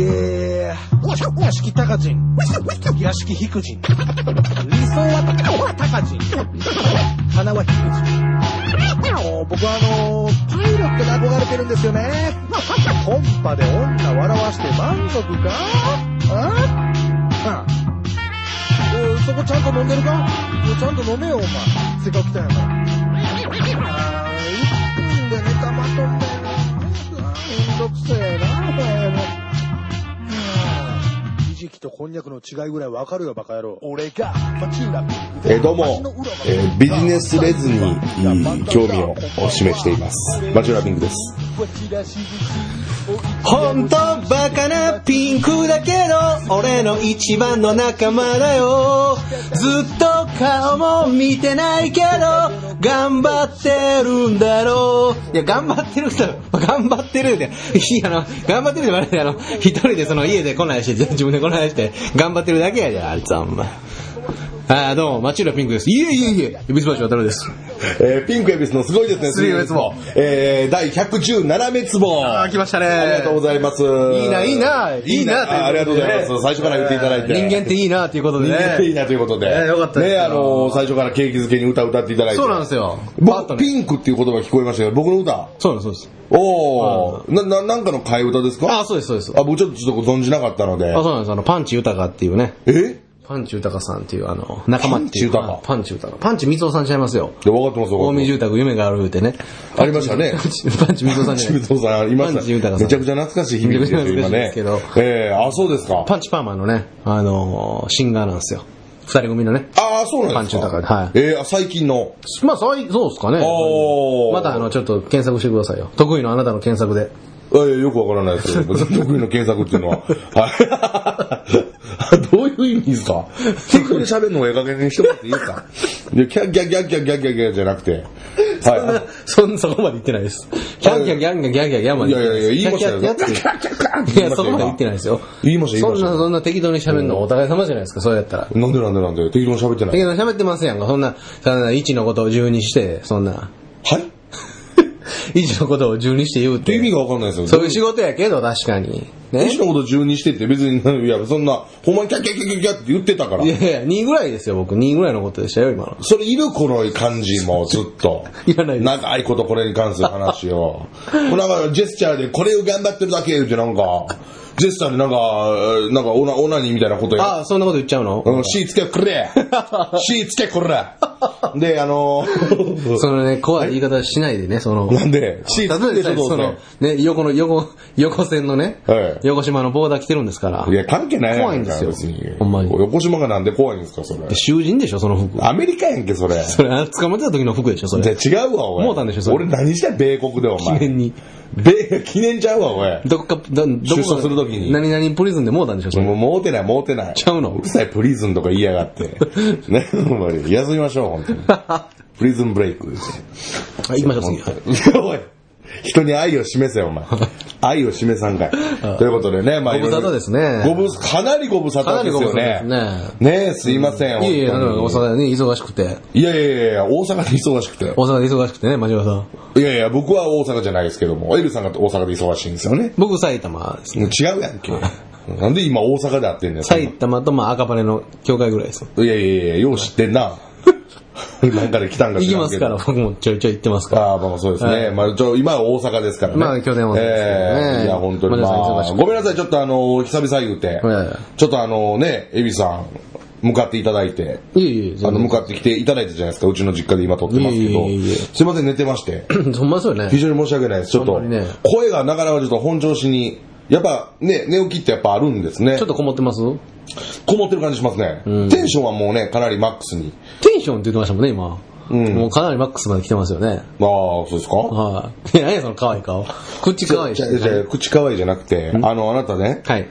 えー、屋敷高人、屋敷低人、理想は高人、花は低人。僕はあのー、パイロットに憧れてるんですよね。コンパで女笑わして満足か？あ？あおいそこちゃんと飲んでるか？ちゃんと飲めよ、お前。せっかく来たんやから。あー、1分でネタまとめる。めんどくせえな、お前じきとこんにゃくの違いぐらいわかるよ、バカ野郎。えーどうも、えービジネスレズにうん興味を示しています。マチュラピンクです。本当バカなピンクだけど俺の一番の仲間だよ。ずっと顔も見てないけど頑張ってるんだろう。いや頑張ってる人頑張ってるでいやあの頑張ってるであれであの一人でその家で来ないし自分で来ないして頑張ってるだけやであいつはほんまあーどうも町浦ピンクですいえいえいえビスバチ渡るですえーピンクエビスのすごいですね、スリー滅亡えー、第117滅亡。あー来ましたねありがとうございます。いいないいないいなあありがとうございます。最初から言っていただいて。人間っていいなということで人ね間っていいなということで。えーよかったですね、あのー最初から景気づけに歌歌っていただいて。そうなんですよ僕、ねピンクっていう言葉聞こえましたけど、僕の歌。そうなんですそうですおー、な、な、なんかの替え歌ですか？あ、そうです、そうです。あ、僕ちょっとちょっと存じなかったのであ、。そうなんです。あの、パンチ豊っていうね。え？パンチ豊さんっていう、あの、仲間っていう。パンチ豊パンチ豊。パンチ水尾さんちゃいますよ。で、分かってます、分かって近江住宅夢がある言うてね。ありましたね パンチパンチ水尾さん。じゃさん、いました。めちゃくちゃ懐かしい響きですよ、今ねすけど。ええあ、そうですか。パンチパーマのね、あのーシンガーなんですよ。二人組のね。ああ、そうなんですか。パンチ豊はいええあ最近の。まあ、そういそうですかね。また、あの、ちょっと検索してくださいよ。得意のあなたの検索で。ええよくわからないですけど、得意の検索っていうのは。はい。どういう意味ですか？適当に喋るのをええ加減にしてもらっていいですかいや、キャッギャッギャッギャッギャッギャッギャッじゃなくて。はそんな、そこまで言ってないです。キャンキャンギャンギャンギャンギャンギャンまい。いでやいやいや、言いましたよ。キャンキャンキャンっていや、そこまで言ってないですよ。言いました、言いました。そんな、そんな適当に喋るのお互い様じゃないですか、そうやったら。なんでなんでなんで適当に喋ってない。適当に喋ってますやんか。そんな、そんな1のことを10にして、そんな、はい1のことを10にして言うって。意味がわかんないですよ。そういう仕事やけど、確かに。ね一。のこと10にしてって別に、いや、そんな、ほんまにキャッキャッキャッキャッキャッって言ってたからい。やいや、2ぐらいですよ、僕。2ぐらいのことでしたよ、今の。それいるこの感じもずっと。いらない長いことこれに関する話を。なんかジェスチャーでこれを頑張ってるだけ言うてなんか、ジェスチャーでなんか、なんかオナ、オナニーみたいなことや。ああ、そんなこと言っちゃうの？うん、火つけくれ火つけこれで、あのー、そのね、怖い言い方しないでね、その。なんで、火つけてその、ね、横の、横、横線のね、はい横島のボーダー着てるんですからい。や、関係ない怖いんですよ別に。ほんまに横島がなんで怖いんですか、それ。囚人でしょ、その服。アメリカやんけ、それ。それ、あ捕まってた時の服でしょ、それ。じゃあ違うわ、おい。もうたんでしょそれ俺何してん米国で、お前。記念に。米、記念ちゃうわ、おい。どっか、ど、出所する時に何々プリズンでもうたんでしょ、それ。もう、もうてない、もうてない。ちゃうのうるさい、プリズンとか言いやがって。ね、ほんまに。休みましょう、本当に。プリズンブレイクですよ。はい、行きましょう、次。はいおい。人に愛を示せよ、お前。愛を示さんかい。ということでね、まあ、ご無沙汰ですねご無、かなりご無沙汰ですよね。ねえ、すいません。いやいや、大阪でね、忙しくて。いやいやいや大阪で忙しくて。大阪で忙しくてね、真島さん。いやいや、僕は大阪じゃないですけども、エルさんが大阪で忙しいんですよね。僕、埼玉ですね。違うやんけ。なんで今大阪で会ってんねん。そんな埼玉と、まあ、赤羽の境界ぐらいですよ。いやいやいや、よう知ってんな。なんかで来たんか行きますから、僕もちょいちょい行ってますから。ああ、まあそうですね。はいまあちょ、今は大阪ですからね。まあ去年はええいや、本当にまあごめんなさい、ちょっとあの、久々言うてちょっとあのね、エビさん、向かっていただいて、いえいえ、あの、向かってきていただいたじゃないですか、うちの実家で今撮ってますけどいえいえいえ、すいません、寝てまして。ほんまですよね。非常に申し訳ないです。ちょっと声がなかなかちょっと本調子に、やっぱね、寝起きってやっぱあるんですねちょっ。とこもってますこもってる感じしますね。テンションはもうね、かなりマックスに。テンションって言ってましたもんね、今。うんもうかなりマックスまで来てますよね。ああ、そうですか？はい。いや、何やその可愛い顔。口可愛いし。じゃ口可愛いじゃなくて、あの、あなたね、はい。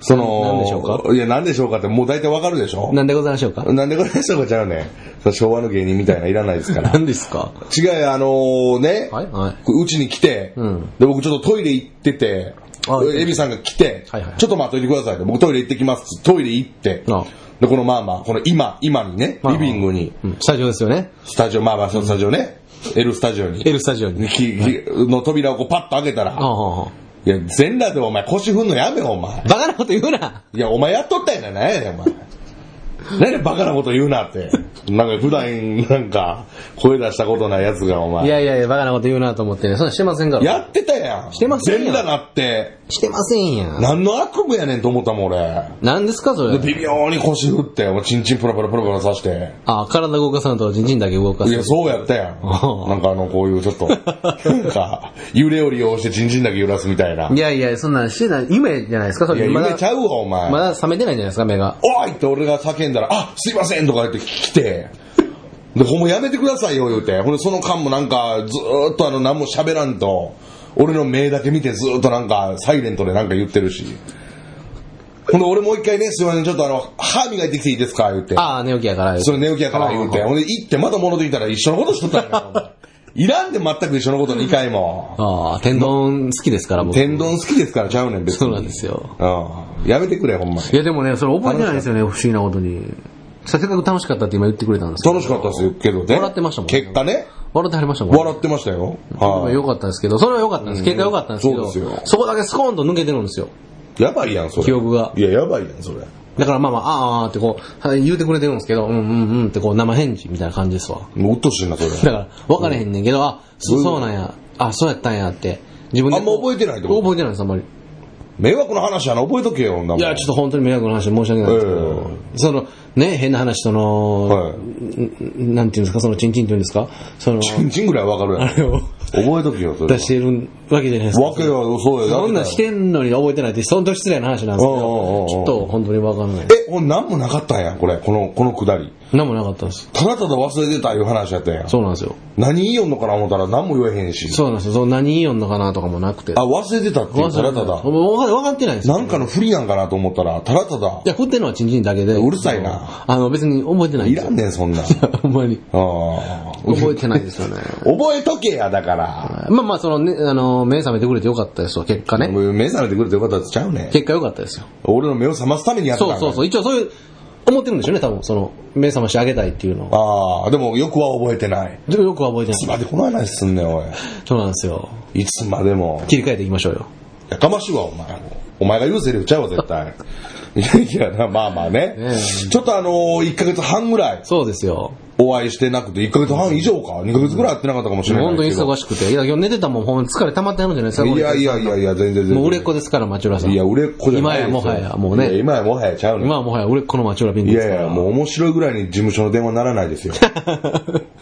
その、なんでしょうか？いや、なんでしょうかって、もう大体わかるでしょ？なんでございましょうか？なんでこれでしょうか？ちゃうねん。昭和の芸人みたいないらないですから。何ですか？違うよあのね、はいはいうちに来て、うんで、僕ちょっとトイレ行っててあ、エビさんが来て、はいはいちょっと待っといてくださいって、僕トイレ行ってきますトイレ行って、あで、このまあまあ、この今、今にね、まあリビングに、うん。スタジオですよね。スタジオ、まあまあ、そのスタジオね、L スタジオに、L スタジオに。ききの扉をこうパッと開けたら、いや、全裸でお前腰振んのやめよ、お前。バカなこと言うな。いや、お前やっとったやないなんやねん、お前。何でバカなこと言うなって。なんか普段、なんか、声出したことないやつが、お前。いやいやいや、バカなこと言うなと思ってね。そんなんしてませんから。やってたやん。してませんやん全裸なって、してませんやん。何の悪夢やねんと思ったもん、俺。何ですか、それ？で、。微妙に腰振って、もうチンチンプラプラプラプラさして。あ、体動かさんとチンチンだけ動かす。いや、そうやったやん。なんかあの、こういうちょっと、なんか、揺れを利用してチンチンだけ揺らすみたいな。いやいや、そんなんしてない。夢じゃないですか、それ。まだ夢ちゃうわ、お前。まだ覚めてないんじゃないですか、目が。おいって俺が叫んだら、あ、すいませんとか言って来て、で、ほんまやめてくださいよ、言うて。ほんで、その間もなんか、ずーっとあの、何も喋らんと、俺の目だけ見てずーっとなんか、サイレントでなんか言ってるし。ほんで、俺もう一回ね、すいません、ちょっとあの、歯磨いてきていいですか、言うて。ああ、寝起きやから。それ寝起きやから言うて。ほんで、行ってまた戻ってきたら一緒のことしとったんやから。いらんで全く一緒のこと2回も。ああ、天丼好きですから、僕。天丼好きですからちゃうねん、別に。そうなんですよ。うん。やめてくれ、ほんまに。いや、でもね、それ覚えてないんですよね、不思議なことに。せっかく楽しかったって今言ってくれたんですけど。楽しかったですけどね。笑ってましたもんね結果ね。笑ってはりましたもんね。笑ってましたよ。まあはい。良かったですけど、それは良かったんです。結果良かったんですけど、そうですよそこだけスコーンと抜けてるんですよ。やばいやん、それ。記憶がいや、やばいやん、それ。だからまあまあ、あーあーってこう、はい言うてくれてるんですけど、うんうんうんってこう生返事みたいな感じですわ。もううっとうしいな、それ。だから、分かれへんねんけど、あ、そうそうなんや、あ、そうやったんやって。自分で。あんま覚えてないってこと？覚えてないです、あんまり。迷惑の話やな、覚えとけよ、いや、ちょっと本当に迷惑の話で申し訳ないです。けど、その、ね、変な話、その、はい。んなんていうんですか、そのチンチンっていうんですか、その、チンチンぐらいわかるやん。あれを覚えとけよ、それ。出してるわけじゃないですか。わけは、そうや。そんなんしてんのに覚えてないって、そんと失礼な話なんですけおうおうおうおうど、ちょっと本当にわかんない。え、ほんなんもなかったんや、これ。この、このくだり。なんもなかったんです。ただただ忘れてたいう話やったんや。そうなんですよ。何言いよんのかな思ったら何も言えへんし。そうなんですよ。そう何言いよんのかなとかもなくて。あ、忘れてたっていう、ただただ。もう分か分かってないんですよ。なんかの不利なんかなと思ったら、ただただい。や、振ってんのはチンチンだけで。うるさいなあの、別に覚えてない。いらんねん、そんなん。ほんまに。ああ。覚えてないですよね。覚えとけや、だから。まあまあ、そのね、あの、目覚めてくれてよかったですわ、結果ね。もう目覚めてくれてよかったってちゃうねん。結果よかったですよ。俺の目を覚ますためにやったからそうそうそう。一応そういう、思ってるんでしょうね、多分。その、目覚ましてあげたいっていうのを。ああ、でもよくは覚えてない。でもよくは覚えてない。いつまでこの話すんねん、おい。そうなんですよ。いつまでも。切り替えていきましょうよ。やかましいわ、お前。お前が言うセリフちゃうわ、絶対。いやいや、まあまあね。ねちょっとあのー、1ヶ月半ぐらいそうですよ。お会いしてなくて、1ヶ月半以上か ?2 ヶ月ぐらい会ってなかったかもしれない本当に。忙しくて。いや、今日寝てたもん、ほんま疲れ溜まってあるんじゃないですか。いやいやいやいや、全然全然。もう売れっ子ですから、町浦さん。いや、売れっ子じゃない今やもはや、もうね。今やもはやちゃうねん今はもはや売れっ子の町浦ピンクいですから。やいや、もう面白いぐらいに事務所の電話ならないですよ。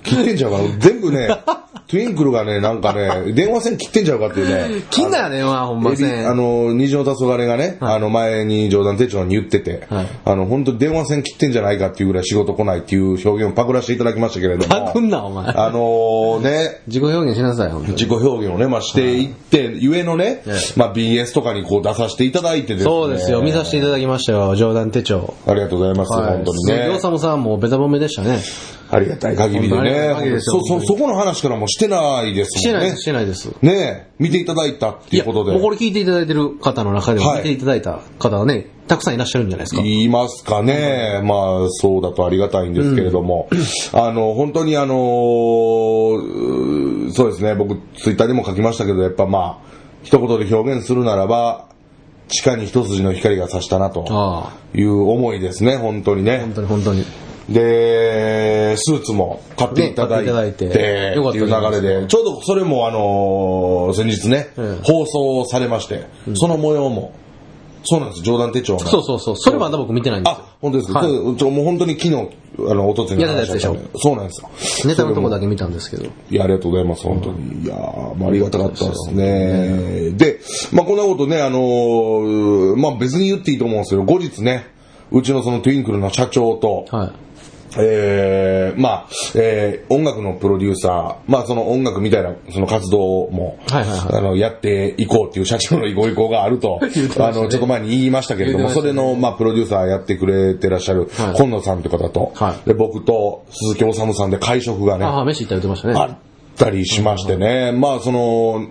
切ってんちゃうか？な全部ね、トゥインクルがね、なんかね、電話線切ってんちゃうかっていうね。金だよね、まあ、ほんまエビせん。あの、虹の黄昏がね、あの、前に冗談手帳に言ってて、はいあの、本当電話線切ってんじゃないかっていうぐらい仕事来ないっていう表現をパクらせていただきましたけれども。パクんな、お前。あのね、自己表現しなさい、自己表現をね、まあ、していって、ゆえのねええ、まあ、BS とかにこう出させていただいてですね。そうですよ。見させていただきましたよ、冗談手帳。ありがとうございます、本当に鈴木ね。治さんもベタ褒めでしたね。ありがたい限りでねそ、そ、そこの話からもしてないですもんね。してないです、してないです。ね見ていただいたっていうことで。もうこれ聞いていただいてる方の中でも、はい見ていただいた方はね、たくさんいらっしゃるんじゃないですか？言いますかね。まあ、そうだとありがたいんですけれども。あの、本当にあのーそうですね、僕、ツイッターでも書きましたけど、やっぱまあ、一言で表現するならば、地下に一筋の光が差したなという思いですね、本当にね本。当に本当に。で、スーツも買っていただいて、ねいてってよかったいう流れで、ちょうどそれもあのー先日ね、ええ放送されまして、その模様も、そうなんです、冗談手帳の。そうそうそう。それまだ僕見てないんですよあ、。本当ですか、はいちょもう本当に昨日、あの、おとつにやってたやつでしょ？そうなんですよ。ネタのとこだけ。け見たんですけど。いや、ありがとうございます、本当に。いやーまあありがたかったですね。で、まあこんなことね、あのーまあ別に言っていいと思うんですけど、後日ね、うちのそのトゥインクルの社長と、はい。えー、まあ、えー、音楽のプロデューサー、まあその音楽みたいなその活動も、はいはいはい。あの、やっていこうっていう社長のご意向があると、ね。あの、ちょっと前に言いましたけれども、ね。それの、まあ、プロデューサーやってくれてらっしゃる、はい。今野さんという方と、はい。で、僕と鈴木治さんで会食がね、ああ、飯行った言ってましたね。あったりしましてね、まあその、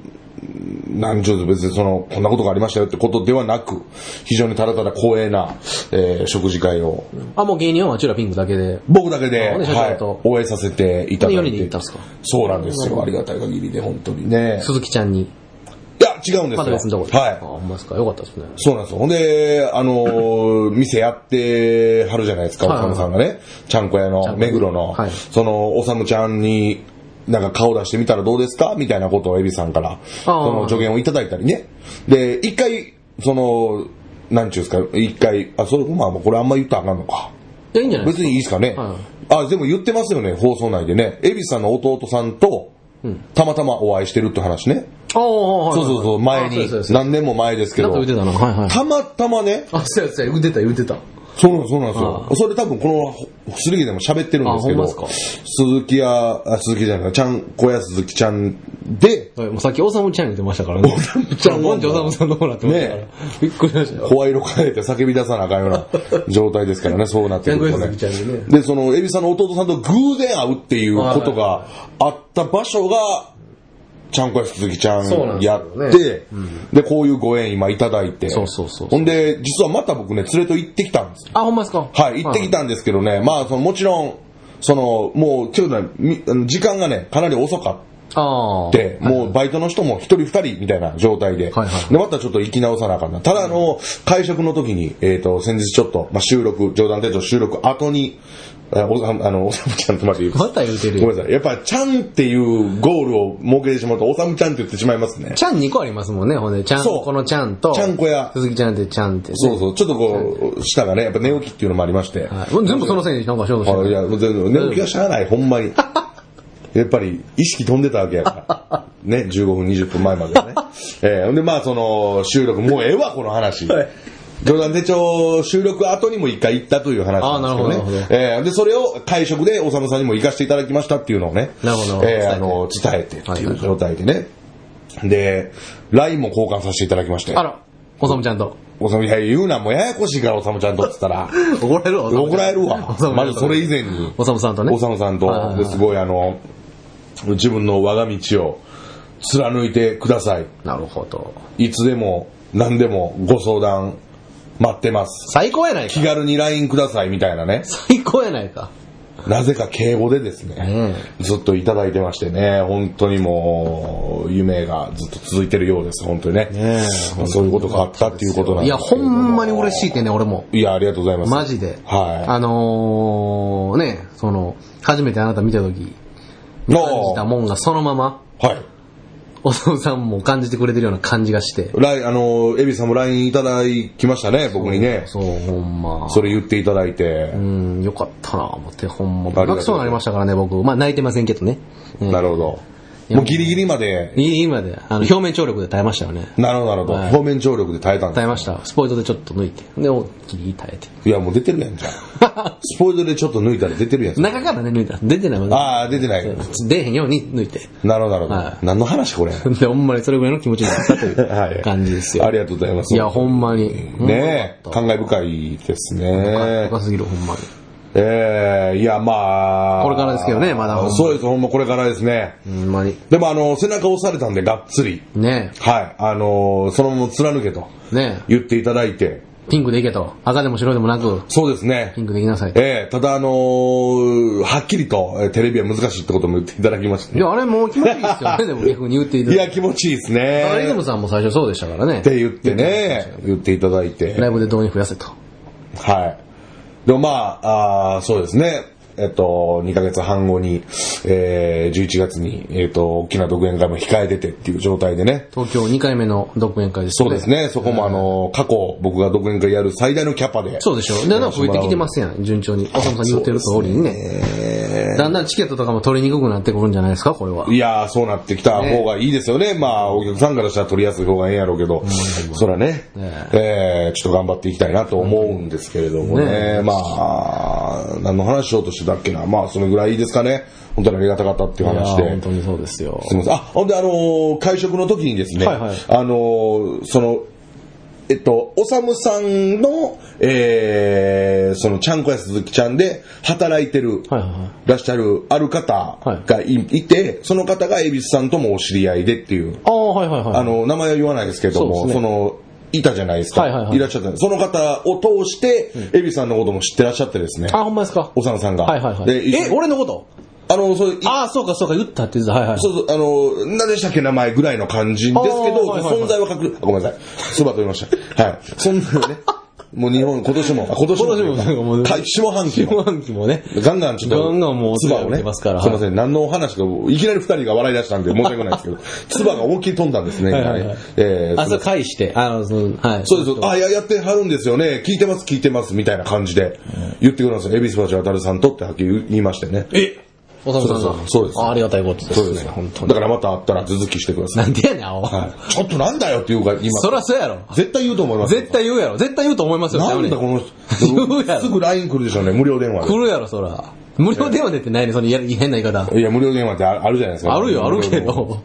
なんちゅうと別にその、こんなことがありましたよってことではなく、非常にただただ光栄な、えー食事会を、あ、もう芸人は町浦ピンクだけで。僕だけで、はい応援させていただいて。そうなんですよ。ありがたい限りで、本当にね。鈴木ちゃんに。いや、違うんですよ。また別のとこで。はいあ、。ほんまですか？よかったですね。そうなんですよ。ほんで、あのー店やってはるじゃないですか、おさむさんがね。ちゃんこ屋の、目黒の、はいその、おさむちゃんに、なんか顔出してみたらどうですか？みたいなことをエビさんから、その助言をいただいたりね。で、一回、その、なんちゅうんですか、一回、あ、それ、まあ、これあんま言ったらあかんのか。いや、いいんじゃない。別にいいですかね。はいあ、でも言ってますよね、放送内でね。エビさんの弟さんと、たまたまお会いしてるって話ね。ああ、はい。そうそうそう、前に何年も前ですけどたな。はいはい。たまたまね、あ、そうやそうや、言ってた、言ってた。そうなんです、そうなんですあよ。それ多分この、すりげでも喋ってるんですけど、鈴木屋、あ鈴木じゃない、ちゃん、小屋鈴木ちゃんで、はい、もうさっき、おさむちゃん言ってましたからね。おさむちゃんボンチおさむさんの方なってましたから。ねびっくりしましたよ。声色変えて叫び出さなあかんような状態ですからね、そうなってくるとね。で、その、エビさんの弟さんと偶然会うっていうことがあった場所が、ちゃんこや鈴木ちゃんんやって、で、こういうご縁今いただいて、そうそうそうほんで、実はまた僕ね、連れと行ってきたんですあ、ほんまですか？はい、行ってきたんですけどね、まあ、そのもちろん、その、もう、ちょっとね、時間がね、かなり遅かっああ。て、もうバイトの人も一人二人みたいな状態で、はいはい。で、またちょっと行き直さなあかんな。ただ、あの、会食の時に、えっ、と、先日ちょっと、まあ、収録、冗談手帳収録後に、あおさあの、おさむちゃんとまで言う。また言うてるごめんなさい。やっぱ、ちゃんっていうゴールを設けてしまうと、おさむちゃんって言ってしまいますね。ちゃん2個ありますもんね、ほんで。ちゃん、このちゃんと、ちゃんこや鈴木ちゃんってちゃんってね。そうそう。ちょっとこう、舌がね、やっぱ寝起きっていうのもありまして。はい。全部そのせいになんかしようとしてる。あいや、全然、寝起きはしゃあない、ほんまに。やっぱり、意識飛んでたわけやから。ね、15分、20分前まではね。えー、で、まあ、その、収録、もうええわ、この話。はい冗談手帳収録後にも一回行ったという話なんですけどね。どえーで、それを会食で、おさむさんにも行かせていただきましたっていうのをね。なるほどえーあの、伝えてってはいう状態でね。で、LINE も交換させていただきまして。あら、おさむちゃんと。おさむ、いや、言うな、もうややこしいから、おさむちゃんとって言ったら。怒られるわ。怒られるわまずそれ以前に。おさむさんとね。おさむさんとすごいあの自分の我が道を貫いてくださいなるほど。いつでも何でもご相談待ってます。最高やないか。気。軽に LINE くださいみたいなね。最高やないか。なぜか敬語でですね、ねずっといただいてましてね本当にもう夢がずっと続いてるようです本当にね。ねえそういうことがあったっていうことなんいや、ほですけれども。んまに嬉しいってね、俺も。いやありがとうございます。マジで。はい。あのー、ね、その、初めてあなた見たとき、感じたもんがそのまま、はいお父さんも感じてくれてるような感じがして。ラインあのエビさんも LINE いただきましたね僕にねそう、ほんま。それ言っていただいて、うん、よかったな、思って、ほんま。りがとう泣きそうになりましたからね、僕。まあ、泣いてませんけどね。うんなるほど。もうギリギリまで、い今で、あの、表面張力で耐えましたよね。なるほど、なるほど。はい表面張力で耐えたんです耐えました。スポイトでちょっと抜いて。で、おギリギリ耐えて。いや、もう出てるやんじゃん。スポイトでちょっと抜いたら出てるやん。中からね、抜いた。出てないもんね。ああ、出てない。出えへんように抜いて。なるほど、なるほど。はい何の話これ？で、ほんまにそれぐらいの気持ちになったというはい感じですよ。ありがとうございます。いや、ほんまに。ねえ、ほんま感慨深いですよかね。深すぎる、ほんまに。ええいや、まあ。これからですけどねまだほんまそうです、ほんまこれからですね。ほんまに。でも、あの、背中押されたんで、がっつり。ねはい。あの、そのまま貫けとえ。ね言っていただいて。え。ピンクでいけと。赤でも白でもなく、そうですねピ。ンクでいきなさいと。ええただあのーはっきりと、えーテレビは難しいってことも言っていただきましていや、あれもう気持ちいいですよね、でも逆に言っていただいて。いや、気持ちいいですだからリズムね。さんも最初そうでしたからね。って言ってね、言っていただいて。ライブで動員増やせと。はい。でもまあ、あそうですね。えっと、2ヶ月半後に、えー、11月に、えっと、大きな独演会も控えててっていう状態でね。東京2回目の独演会ですそうです。ね。そこもあの、過去僕が独演会やる最大のキャパで。そうでしょ。で、なんか増えてきてますやん、順調に。おさむさん言ってる通りにね。えだんだんチケットとかも取りにくくなってくるんじゃないですか、これはー。いやー、そうなってきた方がいいですよね。まあ、お客さんからしたら取りやすい方がええんやろうけど、そらね、ねえーちょっと頑張っていきたいなと思うんですけれどもね。ねまあ、何の話しようとしてたっけな。まあ、そのぐらいですかね。本当にありがたかったっていう話で。本当にそうですよ。すみません。あ、ほんで、あのー会食の時にですね、はいはいあのーその、えっと、おさむさんの、えー、その、ちゃんこや鈴木ちゃんで働いてる、はいはいはいらっしゃるある方がい,、い、て、その方が恵比寿さんともお知り合いでっていう、ああ、はいはいはい。あの、名前は言わないですけども、そ,、そうですねの、いたじゃないですか。はいはいはいらっしゃった。その方を通して、恵比寿さんのことも知ってらっしゃってですね。あ、ほんまですか？おさむさんが。はいはいはい。え、に俺のこと？あの、そうああ、そうかそうか、言ったって言ってた。はいはい。そうそう、あの、何でしたっけ名前ぐらいの感じですけど、あーはいはいはい存在は確認、あごめんなさい。スバと言いました。はい。そんなね、もう日本、今年も、あ今年も、今年もなんかもうか下半期も、下半期もね。ガンガンちょっと、ガンガンもう唾をねすからすいません、何の話か、いきなり二人が笑い出したんで申し訳ないですけど、唾が思いっきり飛んだんですね、はいえーあ、それ返して、あの、そのはい。そうです。あ、いや、やってはるんですよね。聞いてます、聞いてます、みたいな感じで言ってくるんですよ。恵比寿橋渡さんとってはっきり言いましてね。えおさむさんがそうですあありがたいことですね。そうです。本当に。だからまた会ったら続きしてください。なんでやねん、青。はい。ちょっとなんだよっていうか、今。そらそうやろ。絶対言うと思います。絶対言うやろ。絶対言うと思いますよ。なんだこの 言うやろ人。すぐ LINE 来るでしょうね、無料電話来るやろ、そら。無料電話でってないね、そのや変な言い方。で。いや、無料電話ってああるじゃないですか。あるよ、あるけ。ど。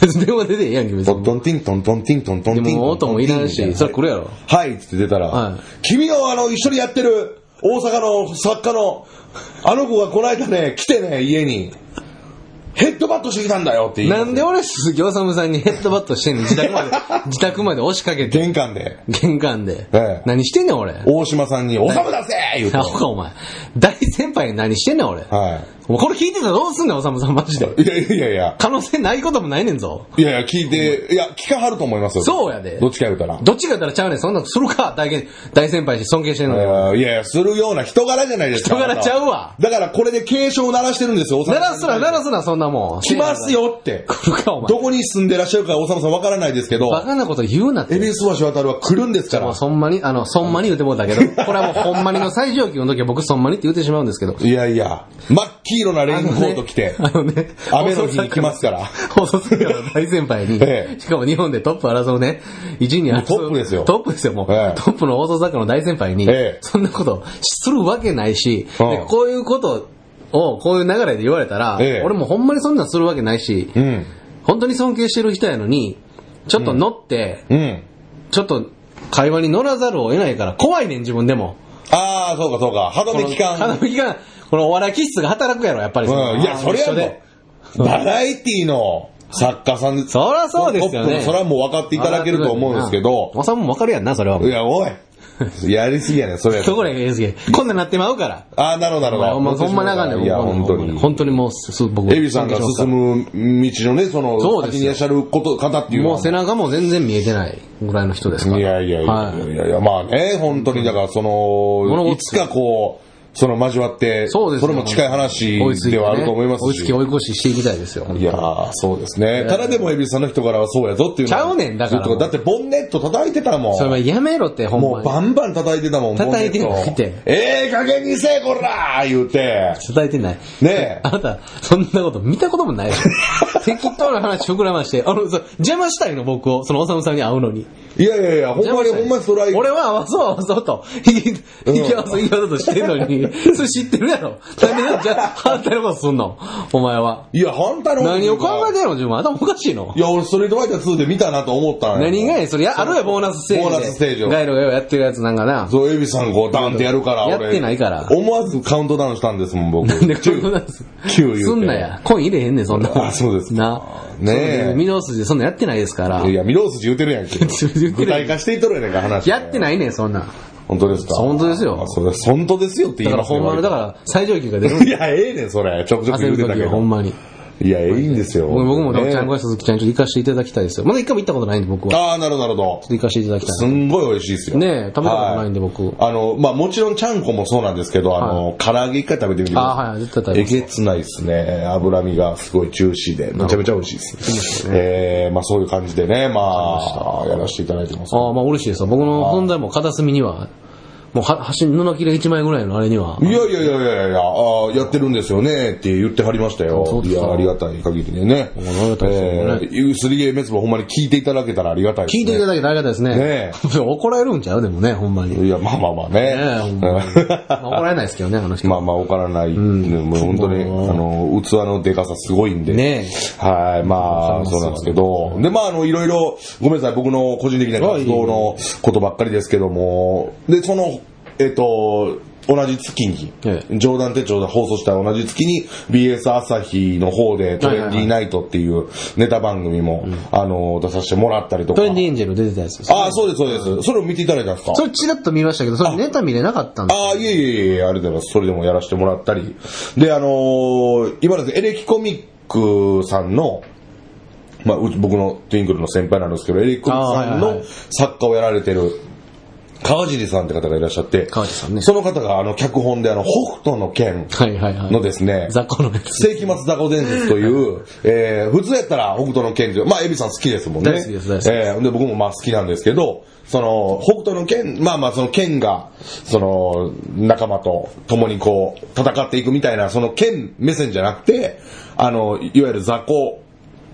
別に電話出てええやんけ、別に。トントンティントントンティントントンティン。でも音もいらんし、それ来るやろ。はいっつって出たら、はい君のあの、一緒にやってる大阪の作家の、あの子がこの間ね、来てね、家に、ヘッドバットしてきたんだよって言いますなんで俺、鈴木治さんに ヘッドバットしてんの？自宅まで、自宅まで押しかけて、玄関で、玄関でええ。何してんねん、俺。大島さんに、おさむ出せ言うて。お前。大先輩に何してんねん、俺。はもうこれ聞いてたらどうすんねん、おさむさん、マジで。い。いやいやいやいや、可能性ないこともないねんぞ。いやいや、聞いて、いや、聞かはると思いますよ。そうやでどっちか言うたら。どっちかやったらちゃうねん、そんなのするか、大先大先輩し尊敬してんのに。えーいやいや、するような人柄じゃないですか。人柄ちゃうわだからこれで警鐘を鳴らしてるんですよ、おさむさん鳴らすな、鳴らすな、そんなもん。来ますよって。来るか、お前。どこに住んでらっしゃるか、おさむさんわからないですけど、バカなこと言うなって。恵比寿橋渡るは来るんですからもう。そんまに、あの、そんまに言うてもうたけど、これはもうほんまにの最上級の時は僕そんまにって言ってしまうんですけど。いやいや、真っ黄色なレインコート着て、あのね、雨の日に来ますから。放送作家の大先輩に、ええしかも日本でトップ争うね、1位に争うトップですよトップですよ、もう。ええトップの放送作家の大先輩に、ええそんなことするわけないし、うんでこういうことを、こういう流れで言われたら、ええ俺もほんまにそんなんするわけないし、うん。本当に尊敬してる人やのに、ちょっと乗って、うん。ちょっと会話に乗らざるを得ないから、怖いねん、自分でも。ああ、そうかそうか。歯止め期間。歯止め期間、このお笑い気質が働くやろ、やっぱりその。うん。いや、それはもう、バラエティの作家さん、そらそうですよねそれはもう分かっていただけると思うんですけど、おさんもわかるやんな、それは。いや、おい。やりすぎやねん、それ。そこで SK。こんなんなってまうから。ああ、なるほど、なるほど。ほんまほんまなあかんねん。いや、僕本当に。本当にもう、す僕。エビさんが進む道のね、その、そう先にいらっしゃること、方っていうのは。もう背中も全然見えてないぐらいの人ですから。いやいやいやはいいやいや、まあね、本当に、だからその、いつかこう、その交わって、そうですよれも近い話ではあると思いますし。追いつき追い越ししていきたいですよ。いやー、そうですね。ただでもエビさんの人柄はそうやぞっていうちゃうねんだからだってボンネット叩いてたもん。それはやめろって、ほんもう。バンバン叩いてたもん、叩いてないってええ加減にせえ、こらー言うて。伝えてない。ねえあなた、そんなこと見たこともない。適当な話膨らまして、あの、邪魔したいの僕を、そのおさむさんに会うのに。いやいやいや、ほんまに、ほんまにストライク。俺は合わそう合わそうと、引き合わそう引き合わそうとしてんのに、それ知ってるやろ？なんで、じゃあ、反対のことすんの？お前は。いや、反対のこと何を考えてんの？自分頭おかしいの？いや、俺、ストリートファイター2で見たなと思ったんや何がやねん？それや、あるやボーナスステージで。ボーナスステージをガイロがやってるやつなんかな。そう、エビさんこう、ダンってやるから、俺。やってないから思わずカウントダウンしたんですもん、僕。なんでこんな9言うて。すんなや。コイン入れへんねん、そんな。あそうですかな。ねえそう御堂筋でそんなんやってないですから。いや、御堂筋言うてるやんけ。言ってる具体化していっとるやねんか、話。やってないねん、そんなん。本当ですか？本当ですよあそ。本当ですよってだから言いますほんまの、だから最上級が出るんいや、ええねん、それ。ちょくちょく言うてたけど。はほんまに。いや、ええんですよ。僕も、ねちゃんこや鈴木ちゃんちょっと行かせていただきたいですよ。まだ一回も行ったことないんで、僕は。ああ、なるほど、なるほど。行かせていただきたすい。んごい美味しいですよ。ねえ食べたことないんでは僕あの、まあもちろんちゃんこもそうなんですけど、あの、唐揚げ一回食べてみてください。あはいはい絶対食べえげつないですね。脂身がすごいジューシーで、めちゃめちゃ美味しいです。えー、まあそういう感じでね、まあ、やらせていただいてます。ああ、まあ嬉しいですよ。僕の存在も片隅には、もうは、端、布切れ1枚ぐらいのあれには。いやいやいやいやいや、あーやってるんですよねって言ってはりましたよいや、ありがたい限りでね。ありがたいですよねえー、すりゲー滅亡ほんまに聞いていただけたらありがたいです、ね。聞いていただけてありがたいですね。ね 怒られるんちゃう？でもね、ほんまに。ねいや、まあまあまあね。え、ほんまに。まあ怒られないですけどね、あの人。まあまあ、わからない。もう本当に、あの、器のでかさすごいんで。ねはい、まあ、そうなんですけど。で、まあ、あの、いろいろ、ごめんなさい、僕の個人的な活動のことばっかりですけども、で、その、えっと、同じ月に、え冗談手帳で放送した同じ月に BS 朝日の方でトレンディーナイトっていうネタ番組も、あの、出させてもらったりとか。トレンディエンジェル出てたやつです。ああ、そうです、そうです。それを見ていただいたんですか？それチラッと見ましたけど、それネタ見れなかったんですああ、いえいえいえ、ありがとうございます。それでもやらせてもらったり。で、あのー今ですね、エレキコミックさんの、まあ、僕のトゥインクルの先輩なんですけど、エレキコミックさんの作家をやられてる、川尻さんって方がいらっしゃって、川尻さんねその方があの脚本であの、北斗の剣はいはいはい。のですね、雑魚のやつ。世紀末雑魚伝説という、えー、普通やったら北斗の剣まあ、エビさん好きですもんね。大好きです大好きですえーで、僕もまあ好きなんですけど、その、北斗の剣、まあまあその剣が、その、仲間と共にこう、戦っていくみたいな、その剣目線じゃなくて、あの、いわゆる雑魚、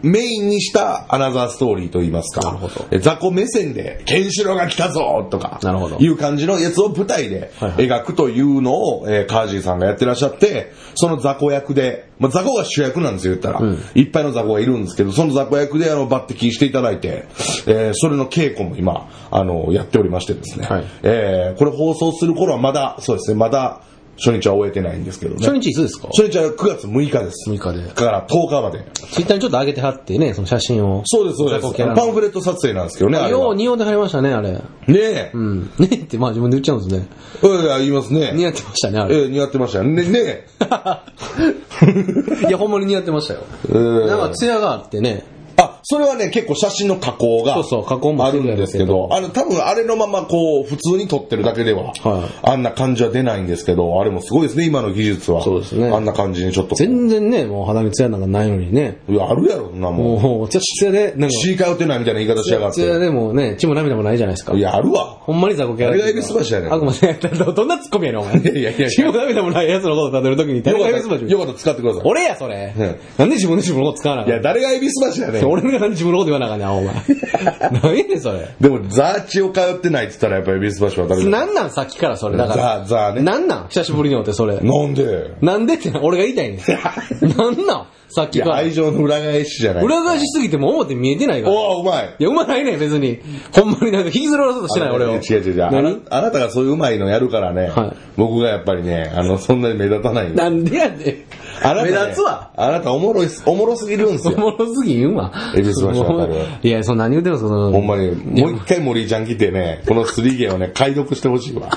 メインにしたアナザーストーリーといいますか、雑魚目線で、ケンシロウが来たぞとか、なるほど。いう感じのやつを舞台で描くというのを、えーカージーさんがやってらっしゃって、その雑魚役で、まあ、雑魚が主役なんですよ、言ったら。いっぱいの雑魚がいるんですけど、その雑魚役であの抜擢していただいて、えーそれの稽古も今、あの、やっておりましてですね。はい。えーこれ放送する頃はまだ、そうですね、まだ初日は終えてないんですけどね。初日いつですか？初日は9月6日です。6日でだから10日まで。ツイッターにちょっと上げてはってね、その写真を。そうです、そうです。パンフレット撮影なんですけどね、あれは。よう似合うてはりましたね、あれ。ねえ。うん。ねって、まあ自分で言っちゃうんですね。うん、いや言いますね。似合ってましたね、あえれ。え似合ってましたよね。ねえ。いや、ほんまに似合ってましたよ。うんなんか、艶があってね。あ、それはね、結構写真の加工がそうそう加工もあるんですけど、あの、多分あれのままこう、普通に撮ってるだけでは、はいあんな感じは出ないんですけど、あれもすごいですね、今の技術は。そうですねあんな感じにちょっと。全然ね、もう肌に艶なんかないのにね。いや、あるやろ、そんなもん。もう、ちょっと艶で、なんか、血通ってないみたいな言い方しやがっ艶て。でもね、血も涙もないじゃないですか。いや、あるわ。ほんまに雑魚キャラ。誰が恵比寿橋やねんあくまで、どんなツッコミやねん、お前。いやいやいや血も涙もない奴のこと立てるときに、誰が恵比寿橋よかったら使ってください。俺や、それうん。なんで自分で自分のこと使わなあかんいや、誰が恵比寿橋やねん。俺がなんで自分のこと言わなあかんねん、お前。何やねん、それ。でも、ザーチを通ってないって言ったらやっぱ恵比寿橋は誰だなんなん、さっきからそれ。だから。ザー、ザーね。なんなん？久しぶりに会って、それ。なんで？なんでって、俺が言いたいねん。なんなん？さっいや、きから。愛情の裏返しじゃない。裏返しすぎても表見えてないから。いおお、うまい。や、うまないねん、別に。ほんまになんか引きずられそうとしてない、俺を。違う違う違う。あな何？あなたがそういううまいのやるからね、はい僕がやっぱりね、あの、そんなに目立たないんでなんでやねん。あなた、ね、目立つわ。あなたおもろいっす、おもろすぎるんすおよ。もろすぎんわ。恵比寿橋わかるいや、そんな何言ってんの、その。ほんまに、もう一回森井ちゃん来てね、この 3K をね、解読してほしいわ。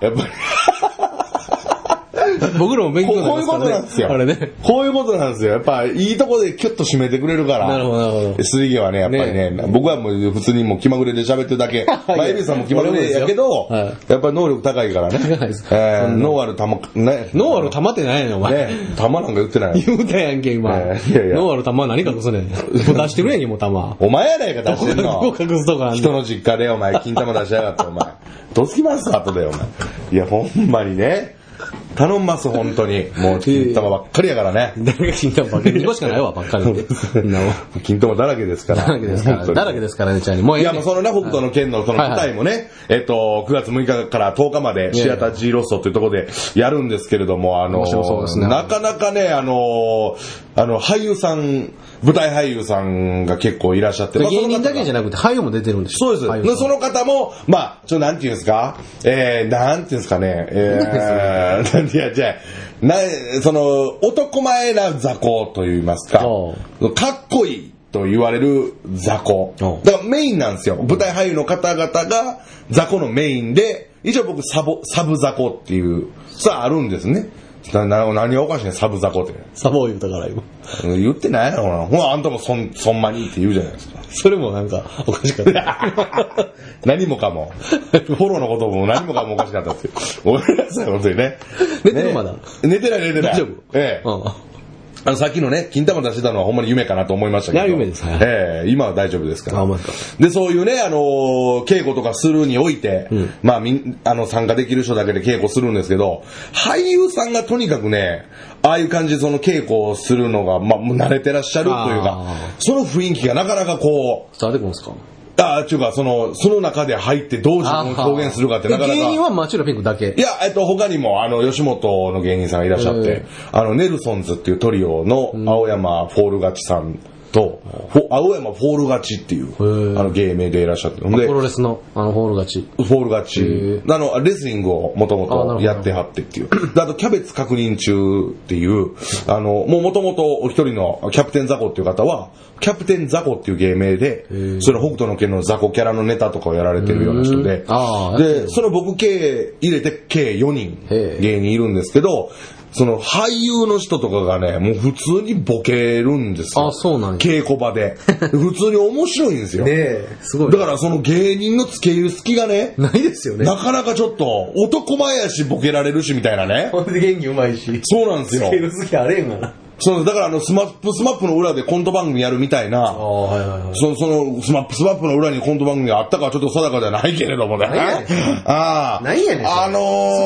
やっぱり、僕らも勉強こうこういうことなんですよ。あれね。こういうことなんですよ。やっぱ、いいとこでキュッと締めてくれるから。なるほどなるほど 3K はね、やっぱりね、僕はもう普通にもう気まぐれで喋ってるだけ。まあ、エビさんも気まぐれやけど、はいやっぱり能力高いからね。高いですえー、脳ある玉、ね。ノーアル溜まってないねん、お前。ね、玉なんか言ってない。言うたやんけ、今。えーいやいやノーアル玉何隠すねん。もう出してるやんけ、もう玉。お前やないか出してんの。隠すとかねん人の実家でお前、金玉出しやがって、お前。どつきます後で、お前。いや、ほんまにね。頼んます、本当に。もう、金玉ばっかりやからね。誰が金玉ばっかり。2個しかないわ、ばっかりで。金玉だらけですから。だらけですから。だらけですからね、ちゃんに。もうええいや、もうそのね、北斗の剣のその舞台もね、えっと、9月6日から10日まで、シアター G ロストというところでやるんですけれども、あのなかなかね、あの、あの、俳優さん、舞台俳優さんが結構いらっしゃって、まあ芸人だけじゃななくて、俳優も出てるんでしょそうです。で、その方も、まあ、ちょ、なんていうんですか、えー、なんていうんですかね、えー、いや、じゃあな、その、男前な雑魚と言いますかお、かっこいいと言われる雑魚お。だからメインなんですよ。舞台俳優の方々が雑魚のメインで、一応僕サボ、サブ雑魚っていう、さああるんですね。なな何がおかしいね、サブ雑魚って。サボー言うたから今。うん言ってないやろな。ほら、あんたもそん、そんまにって言うじゃないですか。それもなんか、おかしかった。何もかも。フォローのことも何もかもおかしかったですよ。ごめんなさい、本当にね。ね 寝てるまだ寝てない寝てない。大丈夫ええ。うん。あの、さっきのね、金玉出してたのはほんまに夢かなと思いましたけど。いや夢ですはいええ今は大丈夫ですから。あまです。で、そういうね、あのー稽古とかするにおいて、まあ、みん、あの、参加できる人だけで稽古するんですけど、俳優さんがとにかくね、ああいう感じでその稽古をするのが、まあ、もう慣れてらっしゃるというかあ、その雰囲気がなかなかこう、伝わってくるんですか？ああ、っていうか、その、その中で入ってどう自分を表現するかってなかなか。芸人はマチュラピンクだけい。や、えっと、他にも、あの、吉本の芸人さんがいらっしゃって、えあの、ネルソンズっていうトリオの青山フォールガチさんと、フォ青山フォール勝ちっていう、ーあの芸名でいらっしゃって。ほんでプ、ロレスの、あの、ホール勝ち。フォール勝ちへ。あの、レスリングをもともとやってはってっていう。であと、キャベツ確認中っていう、あの、もうもともとお一人のキャプテンザコっていう方は、キャプテンザコっていう芸名で、その北斗の拳のザコキャラのネタとかをやられてるような人でで、その僕計入れて計4人芸人いるんですけど、その俳優の人とかがね、もう普通にボケるんですよ。あそうなんや稽古場で。普通に面白いんですよ。え、すごだからその芸人の付け入る隙がね、ないですよね。なかなかちょっと男前やしボケられるしみたいなね。ほんで元気うまいし。そうなんですよ。る好きあれんがな。そうだからあのスマップスマップの裏でコント番組やるみたいな、あ、はいはいはい。そそのスマップスマップの裏にコント番組があったかはちょっと定かじゃないけれどもね。ああ。なんやねん あの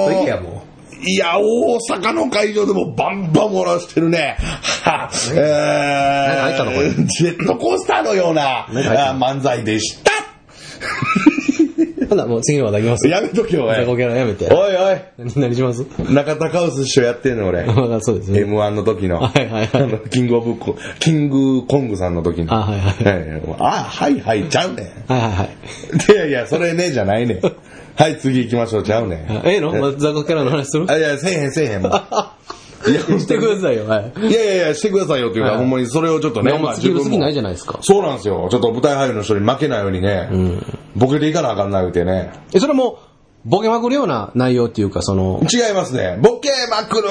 ー、いいや大阪の会場でもバンバン漏らしてるね。はえー、ジェットコースターのような漫才でした。ほんならもう次の話題いきます。やめとけよ、おい。ザコキャラやめて。おいおい。何何します？中田カウス師匠やってんの俺。まあそうですね。M1 の時の。はいはいはいあのキングオブコ、キングコングさんの時の。あはいはいはいあ、はいはい、ちゃうねはいはいはい。ん。いやいや、それね、じゃないねん。はい、次行きましょう、ちゃうねん。あええの？まあザコキャラの話する？あ、いや、せえへんせえへん、もう。いや、してくださいよ、はい。いやいやいや、してくださいよっていうか、はいほんまにそれをちょっとね、ね、お前スキル好きないじゃないですか。そうなんですよ。ちょっと舞台俳優の人に負けないようにね、ボケていかなあかんな、言うてね。え、それも、ボケまくるような内容っていうか、その、違いますね。ボケまくる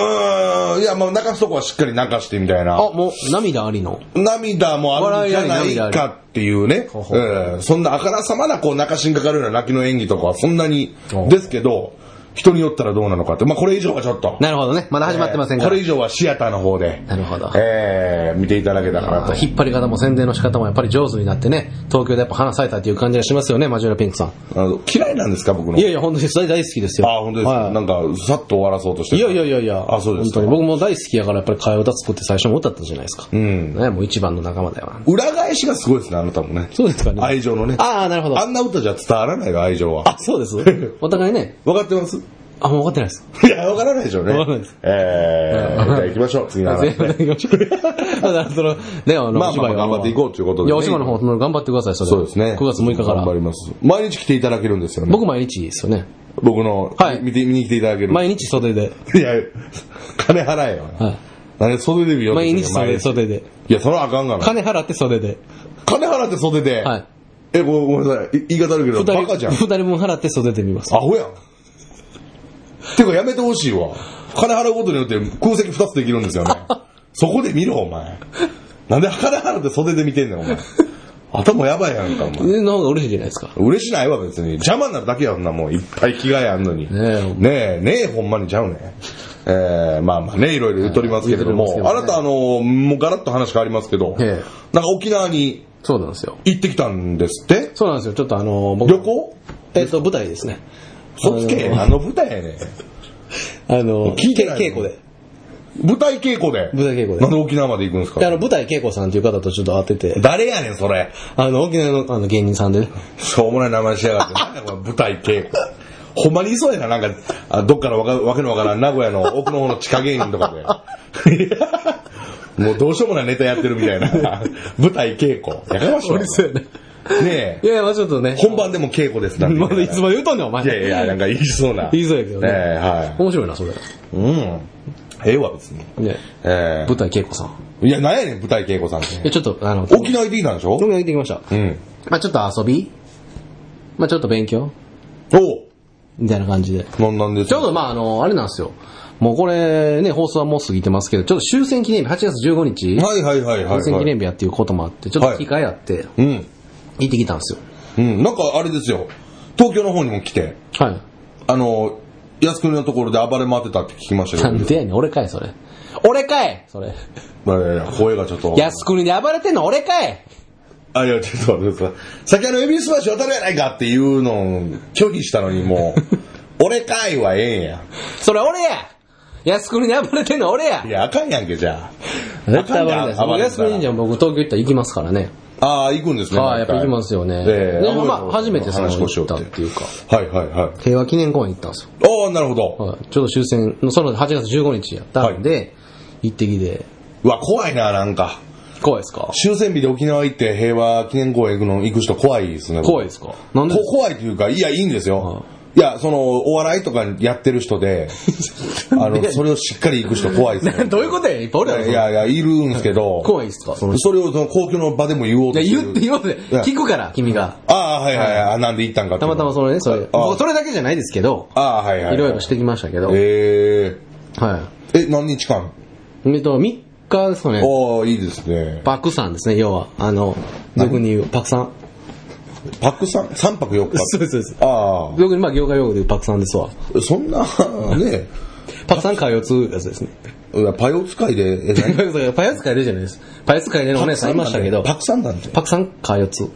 いや、もう泣かすとこはしっかり泣かしてみたいな。あ、もう、涙ありの？涙もあるんじゃないかっていうね。ほうんそんなあからさまなこう泣かしんかかるような泣きの演技とかはそんなにですけど、人によったらどうなのかって。まあこれ以上はちょっと。なるほどね。まだ始まってませんから。これ以上はシアターの方で。なるほどえー、見ていただけたらなと。引っ張り方も宣伝の仕方もやっぱり上手になってね、東京でやっぱ話されたっていう感じがしますよね、マジュラピンクさん。あの嫌いなんですか僕の？いやいや、本当に大大好きですよ。あ、本当ですか、はいなんか、さっと終わらそうとしていやいやいやいや、あ、そうですか？本当に。僕も大好きやからやっぱり替え歌作って最初も歌ったじゃないですか。うん。ね、もう一番の仲間だよな。裏返しがすごいですね、あなたもね。そうですかね。愛情のね。ああ、なるほど。あんな歌じゃ伝わらないよ、愛情は。あ、そうです。お互いね。わかってます？あ、もう分かってないです。いや、わからないでしょうね。わからないですえー、じゃあ行きましょう、次の話、全部ね。行きましょう。だからその、ね、あの、まあまあ頑張っていこうということでねいや、お芝居の方、頑張ってください、それ。そうですね。9月6日から頑張。ります。毎日来ていただけるんですよね。僕毎日ですよね。僕の、はい見て、見に来ていただける。毎日袖で。いや、金払えよ。はい。なんで袖で見ようと毎日袖袖で。いや、それはあかんがな。金払って袖で。金払って袖で。はい。え、ごごめんなさい。い言い方あるけど、バカじゃん二。人分払って袖で見ます。アホやん。てかやめてほしいわ。金払うことによって空席二つできるんですよね。そこで見ろ、お前。なんで金払って袖で見てんねん、お前。頭やばいやんか、お前。えの方が嬉しいじゃないですか。嬉しないわ、別に。邪魔になるだけやんな、もう。いっぱい着替えあんのに。ねえねえ、ねえ、ほんまにちゃうね。えー、まあまあね、いろいろ言っとりますけれども、言っとりますけどねあなた、あの、もうガラッと話変わりますけど、ええなんか沖縄にそうなんですよ。行ってきたんですって？そうなんですよ。ちょっとあの、僕旅行？えっと、舞台ですね。そつけ、あの舞台やねん。あの、聞いて稽古で。舞台稽古で？舞台稽古でなんで沖縄まで行くんですであの、か舞台稽古さんっていう方とちょっと会ってて、誰やねん、それ。あの、沖縄のあの芸人さんでね。しょうもない名前しやがって。なんだこれ舞台稽古？ほんまにいそうやな、なんか、あどっからわかわけのわからん名古屋の奥の方の地下芸人とかで。もうどうしようもないネタやってるみたいな。舞台稽古。やかましいわ。そうやね。ねえ。いやいや、まあちょっとね。本番でも稽古ですなまだいつまで言うとんねん、お前。いやいや、なんか言いそうな。言いそうやけどね。ええは面白いな、それ。い。うん。ええわ、別に。ね。え舞台稽古さん。えいや、なんやねん、舞台稽古さんって。で、ちょっと、あの、沖縄行ってきたんでしょ？沖縄行ってきました。うん。まあちょっと遊び？まあちょっと勉強？おうみたいな感じで。なんなんですちょうどまああの、あれなんですよ。もうこれね、放送はもう過ぎてますけど、ちょっと終戦記念日、8月15日、はいはいはいはい、終戦記はい。念日やっていうこともあって、ちょっと機会あって、うん。行ってきたんですよ。うん。なんかあれですよ。東京の方にも来て、はい。あの、靖国のところで暴れ回ってたって聞きましたけど。なんでやねん、俺かい、それ。俺かいそれ。まあいやいや声がちょっと。靖国で暴れてんの俺かいあ、いや、ちょっと待ってください。先あの、エビス橋渡るやないかっていうのを拒否したのにもう、俺かいはええんや。それ俺や靖国で暴れてんの俺やいや、あかんやんけ、じゃあ。絶対暴れないです。靖国忍者僕東京行ったら行きますからね。ああ、行くんですね。はい、やっぱ行きますよね。ええでもまあ、初めてその行ったっていうか、はいはいはい。平和記念公園行ったんですよ。ああ、なるほど。はい、ちょうど終戦の、その8月15日やったんで、行ってきて、うわ、怖いな、なんか。怖いですか？終戦日で沖縄行って平和記念公園行くの行く人怖いですね。怖いですか？なんでこ怖いというか、いや、いいんですよ。いや、その、お笑いとかやってる人で、あの、それをしっかり行く人怖いですね。どういうことやいっぱいおるやろいやいや、いるんですけど、怖いですか？そのそれをその公共の場でも言おうといや、する言って言おうぜ。いや聞くから、君が。ああ、はいはいはい。あなんで行ったんかっていうのたまたまそのね、それ。あ僕それだけじゃないですけど、ああ、はいはい。いろいろしてきましたけど。えはええ、何日間？い。えっと、3日ですかね。ああ、いいですね。パクさんですね、要は。あの、俗に言う、パクさん。パクさん ?3 泊4日。そうです、そうです。あ俗にまあ業界用語で言うパクさんですわ。あ、そんな、ね、パクさん会を継ぐやつですね。パヨ使いで、パヤツ会で じゃないです。パヤツ会でのお姉さんいましたけど、パクさんなんて。パクさん会を継ぐ。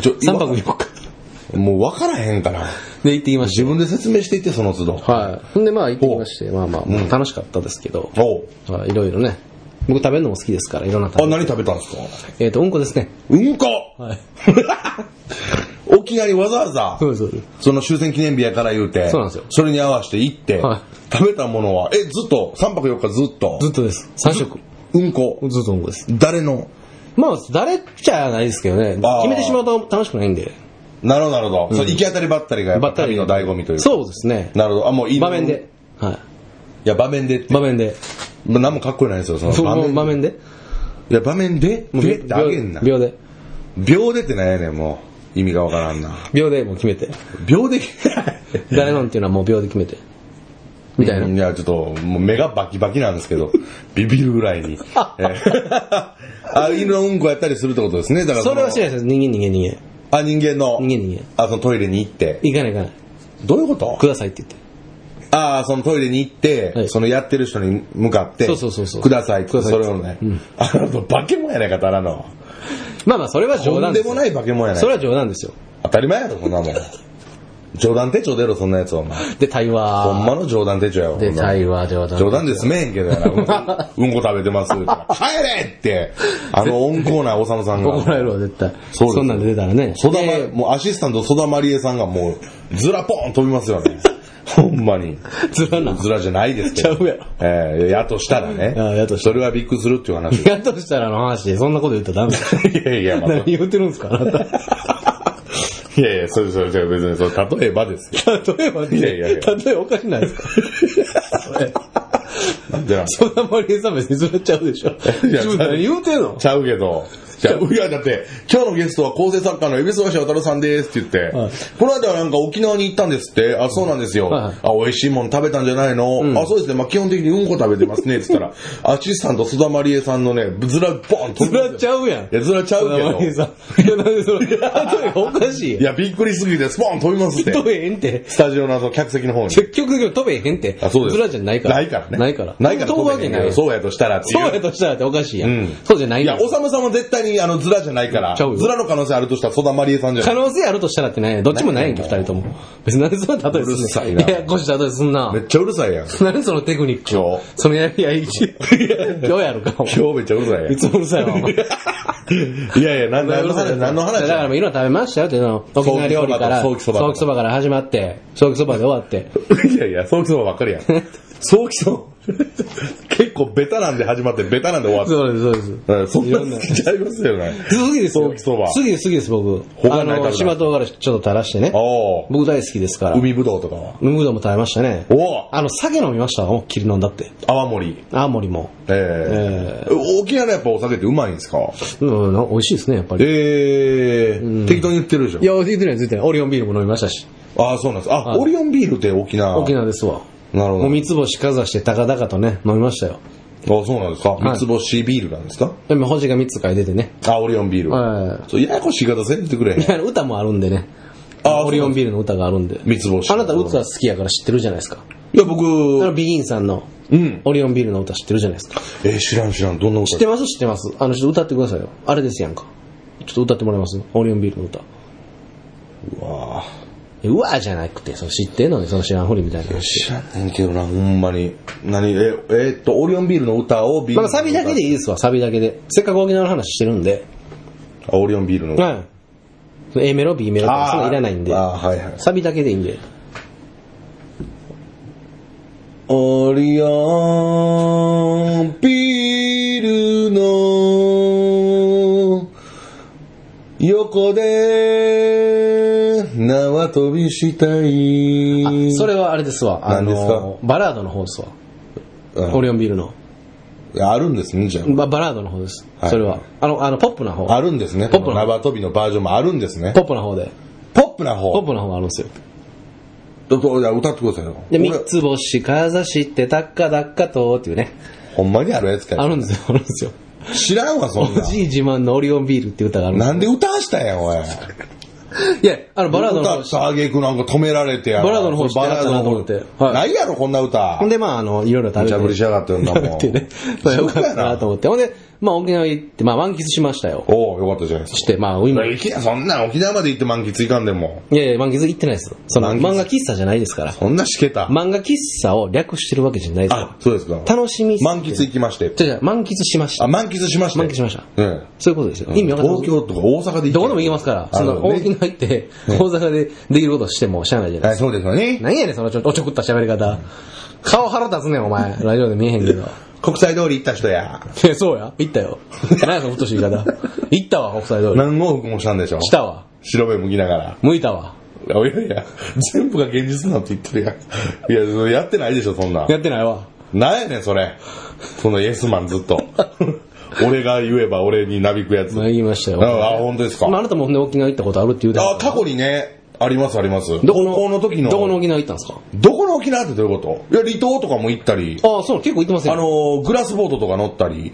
ちょ3泊4日。もう分からへんから。で行ってきました。自分で説明していって、その都度。はい。ほんでまあ行ってきまして、まあまあ、うん楽しかったですけど、はいいろいろね。僕食べるのも好きですから、いろんな食べあ、物。何食べたんですか？えっと、うんこですね。うんこはい。沖縄にわざわざそ、うですそう。その終戦記念日やから言うて、そうなんですよそれに合わせて行って、は食べたものは、え、ずっと、3泊4日ずっと、ずっとです。3食。うんこ、ずっとうんこです。誰の？まあ、誰っちゃないですけどね。決めてしまうと楽しくないんで。なるほど、なるほど。そう行き当たりばったりがやっぱばったり旅の醍醐味というか。そうですね。なるほど。あ、もういい場面で。。はいや、場面でって。い。場面で。まあ何もかっこよないですよ、その場面。場面で？いや、場面で？もうでってあげんな。秒で。秒でってなんやねん、もう。意味がわからんな。秒でもう決めて。秒で？誰のんっていうのはもう秒で決めて。みたいな。いや、ちょっと、もう目がバキバキなんですけど、ビビるぐらいに。えーあ、犬のうんこやったりするってことですね。だからそれは知らい。ないです。人間人間人間。あ、人間の。人間人あ、そのトイレに行って。間。行かない行かない。どういうこと？くださいって言って。ああ、そのトイレに行って、はいそのやってる人に向かって、そうそうそうそうくださいって、それをね、あの、化け物やないか、ただの。まあまあ、それは冗談ですよ。とんでもない化け物やないそれは冗談ですよ。当たり前やろ、そんなもん。冗談手帳出ろ、そんなやつお前。で、対話。ほんまの冗談手帳やわ。で、対話、冗談。冗談で済めへんけどやな。うん うんこ食べてます。帰れって、あの温厚なおさむさんが。怒られるわ、絶対。そうそんなんで出たらね。そだまで、もうアシスタント、ソダマリエさんがもう、ずらポーン飛びますよね。ほんまに。ずらな。ずらじゃないですけど。ちゃうやろええやとしたらね。あやとしたそれはびっくりするっていう話。やっとしたらの話で、そんなこと言ったらダメだ。いやいや、まあ、何言ってるんですか、あなた。いやいや、それそれそれ別に、それ例えばですよ。例えばね、いやいやいや例えばおかしないですか？それなんでなんそんなマリエさん別にずれちゃうでしょ。や自分何言うてんの？ちゃうけど。じゃあ、いや、だって、今日のゲストは構成作家の海老沢渡さんですって言って、はいこの間はなんか沖縄に行ったんですって、あ、そうなんですよ。はいあ、美味しいもん食べたんじゃないの、あ、そうですね。まあ基本的にうんこ食べてますね。って言ったら、アシスタント須田まりえさんのね、ずら、ボンと。ずらちゃうやん。いや、ずらちゃうけど。いや、なんでそ れ、おかしいい。や、びっくりすぎて、スポン飛びますって。飛べへんって。スタジオのあの客席の方に。結局飛べへんって。あ、そうです。ずらじゃないから。ないからね。ないから。ないから飛ぶわけない。そうやとしたらっていう。そうやとしたらっておかしいやん。うんそうじゃないいや、おさむさんは絶対にあの、ずらじゃないから、ちゃうよずらの可能性あるとしたら、曽田まりえさんじゃない？可能性あるとしたらってね、どっちもないやんけ、二人とも。別になんでそんな例えすんねんうるさいなややこしい例えすんなめ。っちゃうるさいやん。何そのテクニック。今日。そのやりやいち。今日やるか。お前今日めっちゃうるさいやん。いつもうるさいわ、お前。いやいや、な何の話何の話？だからもういろいろ食べましたよっていうの。沖縄料理から、ソーキそばとソーキそばから始まって、ソーキそばで終わって。いやいや、ソーキそばばっかりやん。ソーキそば。結構ベタなんで始まって、ベタなんで終わって。そうです、そうです。うんそんなな好きちゃいますよね。好きですよ。ソーキそば好きです、好きです、僕。あの、他何食べた島唐辛子ちょっと垂らしてね。僕大好きですから。海ぶどうとかは？海ぶどうも食べましたね。おーあの、酒飲みました思いっきり飲んだって。泡盛。青森も。ええ沖縄のやっぱお酒ってうまいんですか？うん、な美味しいですね、やっぱり。ええ適当に言ってるでしょいや、ついてない、ついてない。オリオンビールも飲みましたし。ああ、そうなんです。あ、はいオリオンビールって沖縄。沖縄ですわ。なるほど。もう三つ星かざして高々とね、飲みましたよ。あそうなんですか。い三つ星ビールなんですか？でも星が三つ書いててね。あ、オリオンビール。はそう、ややこしい言い方せんといてくれへん。い。歌もあるんでね。あオリオンビールの歌があるんで。三つ星。あなた歌好きやから知ってるじゃないですか。いや、僕、あの、ビギンさんのうん。オリオンビールの歌知ってるじゃないですか。えー知らん知らん。どんな歌？知ってます知ってます。あの、ちょっと歌ってくださいよ。あれですやんか。ちょっと歌ってもらえます？オリオンビールの歌。うわえうわーじゃなくて、その知ってんのに、その知らんふりみたいな。知らんねんけどな、ほんまに。何、え、えー、っと、オリオンビールの歌をビール。まあ、サビだけでいいですわ、サビだけで。せっかく沖縄の話してるんで。あ、オリオンビールの歌。はい。A メロ、B メロとか、そういらないんで。あはいはい。サビだけでいいんで。オリオンビールの横で縄跳びしたい。それはあれですわ。あの、バラードの方ですわ。うんオリオンビールの。あるんですね、じゃババラードの方です。はいそれは。あの、あの、ポップな方。あ。あるんですね。ポップな縄跳びのバージョンもあるんですねポ。ップな方で。ポップな方。ポップな方があるんですよ。どどじゃあ歌ってくださいよ。三つ星かざして、たっかだっかとっていうね。ほんまにあるやつかよあるんですよ、あるんですよ。知らんわ、そんな。おじい自慢のオリオンビールっていう歌があるんですなんで歌わしたんや、おい。いや、あの、バラードの方歌ったあげくなんか止められてやバラードの方知ってバラードの方やったなと思ってはいないやろ、こんな歌ほん。で、まあ、あの、いろいろ食べて。無茶ぶりしやがってんだもんっ てね。まあよかったなと思って。ほんで、まあ、沖縄行って、まあ、満喫しましたよ。おおよかったじゃないですか。して、まあ、今、そんな沖縄まで行って満喫いかんでも。やいや、満喫行ってないです。その、漫画喫茶じゃないですから。そんなしけた。漫画喫茶を略してるわけじゃないですかあ、そうですか。楽しみ。満喫行きまして。じゃじゃ満喫しましたあ、。満喫しました。満喫しました。うん。そういうことですよ。意味わかんない。東京とか大阪で行どこでも行けますから、その、沖縄行って、大阪でできることしてもしゃあないじゃないはい、ですか。そうですよね。何やねん、そのちょ、おちょくった喋り方。顔腹立つねん、お前。ラジオで見えへんけど。国際通り行った人や。え、そうや行ったよ。何やその太しい言い方。行ったわ、国際通り。何往復もしたんでしょ？したわ。白目向きながら。向いたわ。いやいや全部が現実なんて言ってるやん。いや、やってないでしょ、そんなん。やってないわ。なんやねん、それ。そのイエスマンずっと。俺が言えば俺になびくやつ。まあ、言いましたよ。ああ、本当ですか。まあ、あなたもほんで沖縄行ったことあるって言うてあ、過去にね、ありますあります。どこの高校の時の。どこの沖縄行ったんですか？どこの沖縄ってどういうこと？いや、離島とかも行ったり、ああ、そう、結構行ってますよ。あの、グラスボートとか乗ったり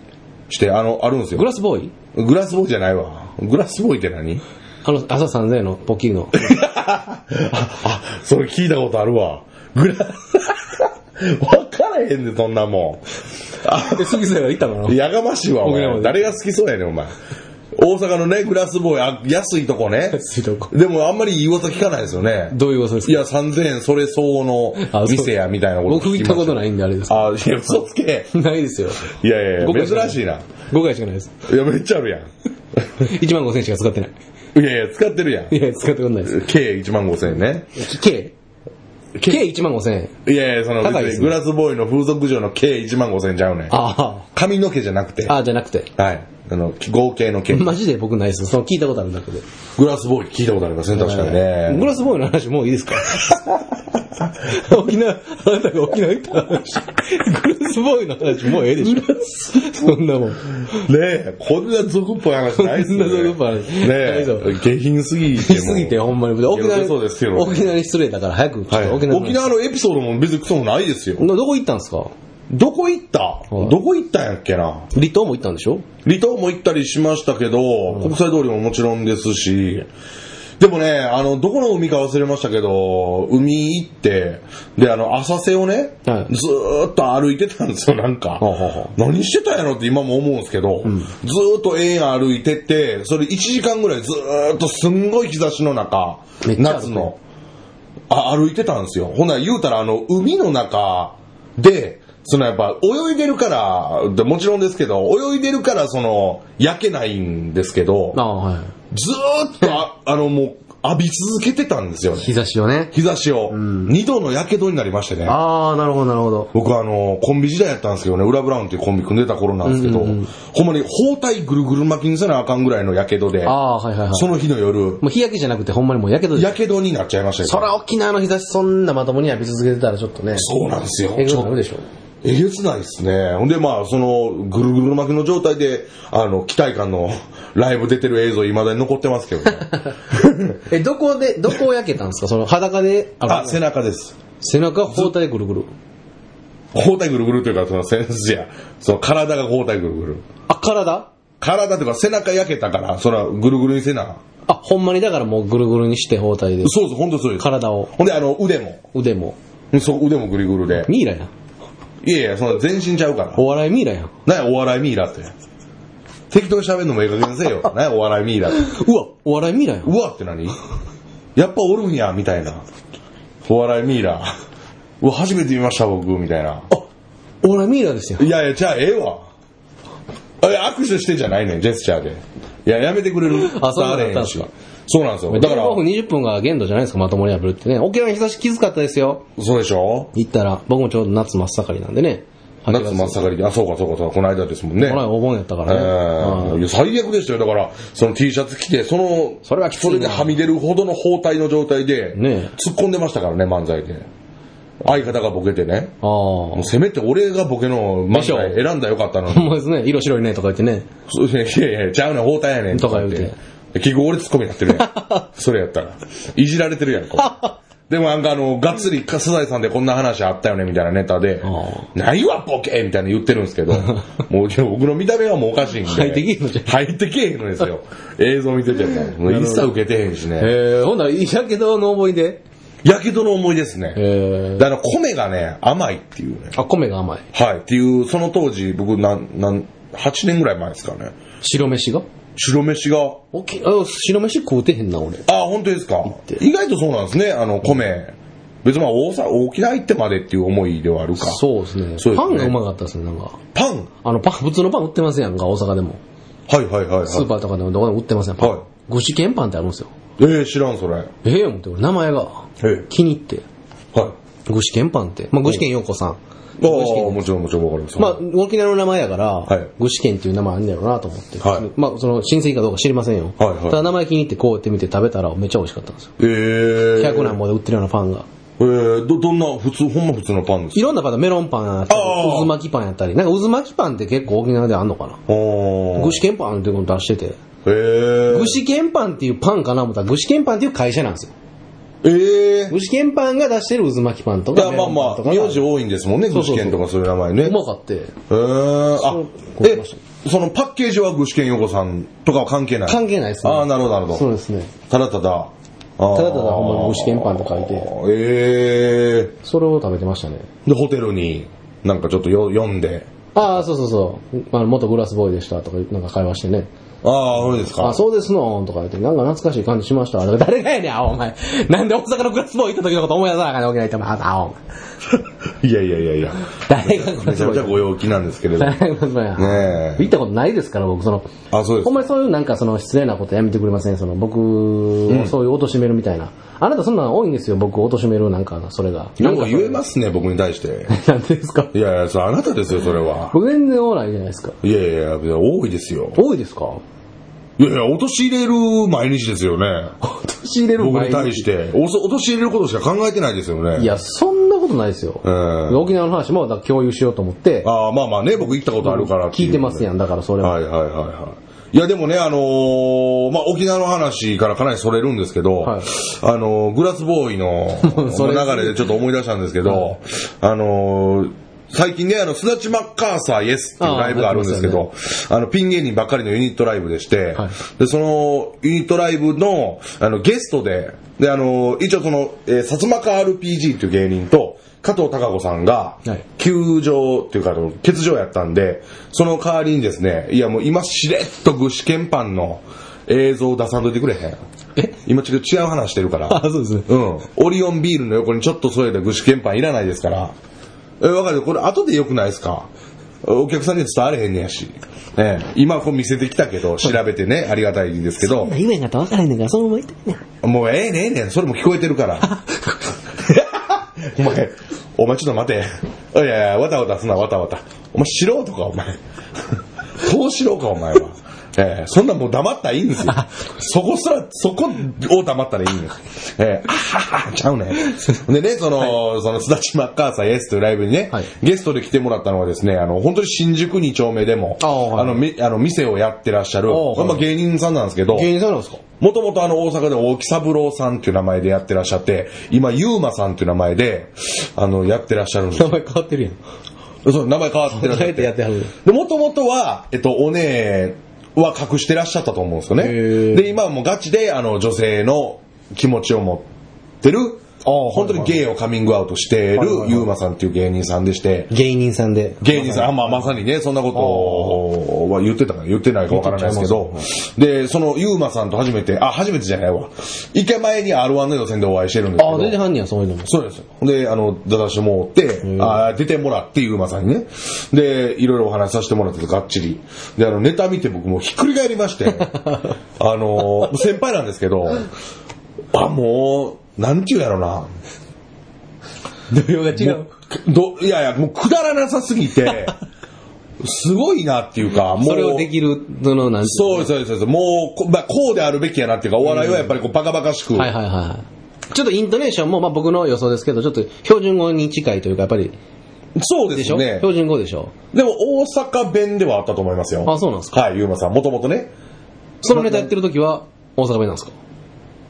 して、あの、あるんですよ。グラスボーイ？グラスボーイじゃないわ。グラスボーイって何？あの、朝3000円のポッキリの。あ、あ、それ聞いたことあるわ。グラ、わからへんねそんなもん。あ、え、杉さんが行ったの？やがましいわ、お前。誰が好きそうやねん、お前。大阪のね、グラスボーイ、あ安いとこね。安いとこでもあんまりいい噂聞かないですよね。どういうことですか？いや、3000円、それ相応の店や、みたいなこと僕行ったことないい。んであれです。あ、いや、嘘つけ。ないですよ。いやいやいや、珍しいな。5回しかないです。いや、めっちゃあるやん。1万5000円しか使ってない。いやいや、使ってるやん。いや、使ってことないです。計1万5千円ね。計計1万5000円。いやいや、その、高いですねグラスボーイの風俗嬢の計1万5千円ちゃうねん。あ髪の毛じゃなくて。あ。ああ、じゃなくて。はい。あの、合計の計。マジで僕ないです。その聞いたことあるだけで。グラスボーイ聞いたことありません、確かにグね。ラスボーイの話もういいですか？沖縄、あなたが沖縄行った話。グラスボーイの話もうええでしょ。そんなもん。ねえ、こんな俗っぽい話ないっすよね。こんな俗っぽい話ねえ、下品すぎても。しすぎてほんまに。沖縄に、そうですけど沖縄に失礼だから早くはい。と沖縄の沖縄のエピソードも別にクソもないですよ。どどこ行ったんですか？どこ行った？いどこ行ったんやっけな？離島も行ったんでしょ？離島も行ったりしましたけど、国際通りももちろんですし、でもね、あの、どこの海か忘れましたけど、海行って、で、あの、浅瀬をね、はいずーっと歩いてたんですよ、なんか。何してたんやろって今も思うんですけど、ずーっと永遠歩いてって、それ1時間ぐらいずーっとすんごい日差しの中夏の、あ歩いてたんですよ。ほんなら言うたら、あの、海の中で、そのやっぱ泳いでるから、でもちろんですけど、泳いでるからその、焼けないんですけどはい。ずーっとあ、あのもう、浴び続けてたんですよね。日差しをね。日差しを。二度の火傷になりましてね。ああ、なるほど、なるほど。僕はあの、コンビ時代やったんですけどね、裏ブラウンっていうコンビ組んでた頃なんですけど、ほんまに包帯ぐるぐる巻きにせなあかんぐらいの火傷で、ああ、はいはいはい。その日の夜、もう日焼けじゃなくてほんまにもうやけどです。火傷になっちゃいましたよ。そら沖縄の日差しそんなまともに浴び続けてたらちょっとね。そうなんですよ。えぐちょくなるでしょ。えげつないですね。ほんで、まあ、その、ぐるぐる巻きの状態で、あの、期待感のライブ出てる映像、未だに残ってますけどね。え、どこで、どこを焼けたんですか？その裸で、あ、背中です。背中包帯ぐるぐる。包帯ぐるぐるというか、その、センスや、その、体が包帯ぐるぐる。あ、体？体というか、背中焼けたから、その、ぐるぐるにせな。あ、ほんまにだからもうぐるぐるにして包帯で。そうそう、ほんとそうです。体を、ほんで、あの、腕も。腕も。そう、腕もぐるぐるで。ミイラやん。いやいや、その、全身ちゃうから。お笑いミイラやん。なんや、お笑いミイラって。適当に喋るのもええ加減にせえよ。なんや、お笑いミイラって。うわ、お笑いミイラやん。うわって何？やっぱおるんや、みたいな。お笑いミイラ。うわ、初めて見ました、僕、みたいな。あ、お笑いミイラですよ。いやいや、じゃあ、ええわ。え、握手してんじゃないねん、ジェスチャーで。いや、やめてくれる？あそうなんだ伝われへんしそうなんですよ。だだか、からら、15分20分が限度じゃないですか、まともに浴びるってね。沖縄の日差しきつかったですよ。そうでしょ行ったら、僕もちょうど夏真っ盛りなんでね。8月夏真っ盛りで、あ、そうかそうかそうか、この間ですもんね。この間お盆やったかえらね。うんーいや最悪でしたよ。だから、その T シャツ着て、その、それはきついなそれではみ出るほどの包帯の状態で、ね突っ込んでましたからね、漫才で。相方がボケてね。ああ。もうせめて俺がボケの漫才選んだらよかったのに。ほんまですね。色白いねとか言ってね。そうですね、いやいや、ちゃうねん、包帯やねん。とか言うて。結局俺ツッコミやってるやん。それやったら。いじられてるやん、これ でもなんかあの、がっつり、かすだいさんでこんな話あったよね、みたいなネタであ、ないわ、ボケみたいな言ってるんですけど、もう僕の見た目はもうおかしいんで。入ってけえへんのじゃん入ってけえへんのですよ。映像見てても。もう一切受けてへんしね。えー、ほんなら、やけどの思い出？やけどの思いですね。えー、だから米がね、甘いっていうね。あ、米が甘い。はい。っていう、その当時、僕、なん、なん、8年ぐらい前ですかね。白飯が？白飯が、おきあ白飯食うてへんな、俺。あ、本当ですか？て意外とそうなんですね、あの、米。別にまあ大阪、沖縄行ってまでっていう思いではあるか。そうですね。パンがうまかったですね、なんか。パン？あの、パン、普通のパン売ってますやんか、大阪でも。はいはいはいはい。スーパーとかでもどこでも売ってますやん、パン。はい具志堅パンってあるんですよ。えー、知らん、それ。ええ思って、俺名前がえ気に入って。ー、はい。具志堅パンって。まあ、具志堅陽子さん。ああ、もちろんもちろんわかります。まあ、沖縄の名前やから、はい具志堅っていう名前あんねやろなと思って。はいまあ、その、親戚かどうか知りませんよ。はいはいただ名前気に入ってこうやって見て食べたらめっちゃ美味しかったんですよ。えー。100何本で売ってるようなパンが。えー、ど、どんな、普通、ほんま普通のパンですか？いろんなパンメロンパンやったり渦巻きパンやったり。なんか渦巻きパンって結構沖縄であんのかな。具志堅パンっていうの出してて。えー。具志堅パンっていうパンかな思ったら具志堅パンっていう会社なんですよ。えー。具志堅パンが出してる渦巻きパンといや、まあまあ。名字多いんですもんね、具志堅とかそういう名前ね。うまかって。えー、あえ、そのパッケージは具志堅陽子さんとかは関係ない？関係ないですね。ああ、なるほど、なるほど。そうですね。ただただ。たただただほんまに具志堅パンと書いて、ええそれを食べてましたね。で、ホテルになんかちょっとよ読んで。ああ、そうそうそう。まあ、元グラスボーイでしたとか、なんか会話してね。ああ、そうですか？あ、そうですのとか言って、なんか懐かしい感じしました。誰がやねん、あお前。なんで大阪のグラスボーイ行った時のこと思い出さなあかんねん、沖縄行っても、あ、あお前。いやいやいやいや。誰がめちゃめちゃご陽気なんですけれど。ね誰がグラスボーイや。え。行ったことないですから、僕、その、あ、そうですほん。まにそういうなんかその失礼なことやめてくれません？その僕をそういう貶めるみたいな。あなたそんなの多いんですよ、僕を貶めるなんか、それが。なんか言えますね、僕に対して。なんでですか？いやいや、それあなたですよ、それは。僕全然多ないじゃないですか。いやいやいや、多いですよ。多いですか？いやいや、陥れる毎日ですよね。仕入れる僕前に対して。おそ陥れることしか考えてないですよね。いや、そんなことないですよ。うん沖縄の話もだから共有しようと思って、ああ、まあまあね、僕行ったことあるからって聞いてますやん、だからそれは。はいはいはいはい。いやでもね、あのーまあ、沖縄の話からかなりそれるんですけど、はいあのーグラスボーイの それ流れでちょっと思い出したんですけど、あのー最近ね、あの、すだちマッカーサーイエスっていうライブがあるんですけあど、あの、ピン芸人ばっかりのユニットライブでして、はいで、そのユニットライブの、あの、ゲストで、で、あの、一応その、えー、薩摩川 RPG っていう芸人と、加藤孝子さんがはい、休場っていうか、欠場やったんで、その代わりにですね、いやもう今しれっと具志堅パンの映像出さんといてくれへん。え？今ちょっと違う話してるから。あ、そうですね。うん。オリオンビールの横にちょっと添えた具志堅パンいらないですから。え、わかるこれ後でよくないですか？お客さんに伝われへんねやし。ええ、今こう見せてきたけど、調べてね、ありがたいんですけど、言えんかったら分からへんねんから、そのまま言ってね。もうええねえねん、それも聞こえてるから。お前、お前ちょっと待て。いやいや、わたわたすな、わたわた。お前素人か、お前。どうしろか、お前は。ええそんなんもう黙ったらいいんですよ。そこすら、そこを黙ったらいいんです。ええあはは、ちゃうね。でね、その、その、すだちマッカーサーイエスというライブにね、はいゲストで来てもらったのはですね、あの、本当に新宿2丁目でも、あはいあの、みあの、店をやってらっしゃる、まあ、芸人さんなんですけど、芸人さんなんですか？もともとあの大阪で大木三郎さんっていう名前でやってらっしゃって、今、ゆうまさんっていう名前で、あの、やってらっしゃるんですよ。名前変わってるやん。そう、名前変わってらっしゃって。で、もともとは、えっと、お姉は隠してらっしゃったと思うんですよね。で、今はもうガチで、あの、女性の気持ちを持ってる、本当にゲイをカミングアウトしているはいはいはいゆうまさんっていう芸人さんでして、芸人さんで。芸人さん、あまあ、まさにね、そんなことは言ってたか言ってないかわからないですけど、で、その、ゆうまさんと初めて、あ、初めてじゃないわ。一回前に R1 の予選でお会いしてるんですけど。あ、出てはんねや、そういうのも。そうですよ。で、あの、出させてもらって、あ出てもらって、ゆうまさんにね。で、いろいろお話しさせてもらってて、がっちり。で、あの、ネタ見て僕もうひっくり返りまして、あの、先輩なんですけど、あ、もう、なんちゅうやろな。土俵が違もう。ど、いやいや、もうくだらなさすぎて、すごいなっていうか、もう。それをできるのの、なんていそうです、そうですそうです。もうこ、まあ、こうであるべきやなっていうか、お笑いはやっぱりこうバカバカしく。はいはいはい。ちょっとイントネーションも、まあ僕の予想ですけど、ちょっと標準語に近いというか、やっぱり、そうででしょ、すね。標準語でしょ？でも大阪弁ではあったと思いますよ。あそうなんですかはい、ゆうまさん。もともとね。そのネタやってる時は、大阪弁なんですか？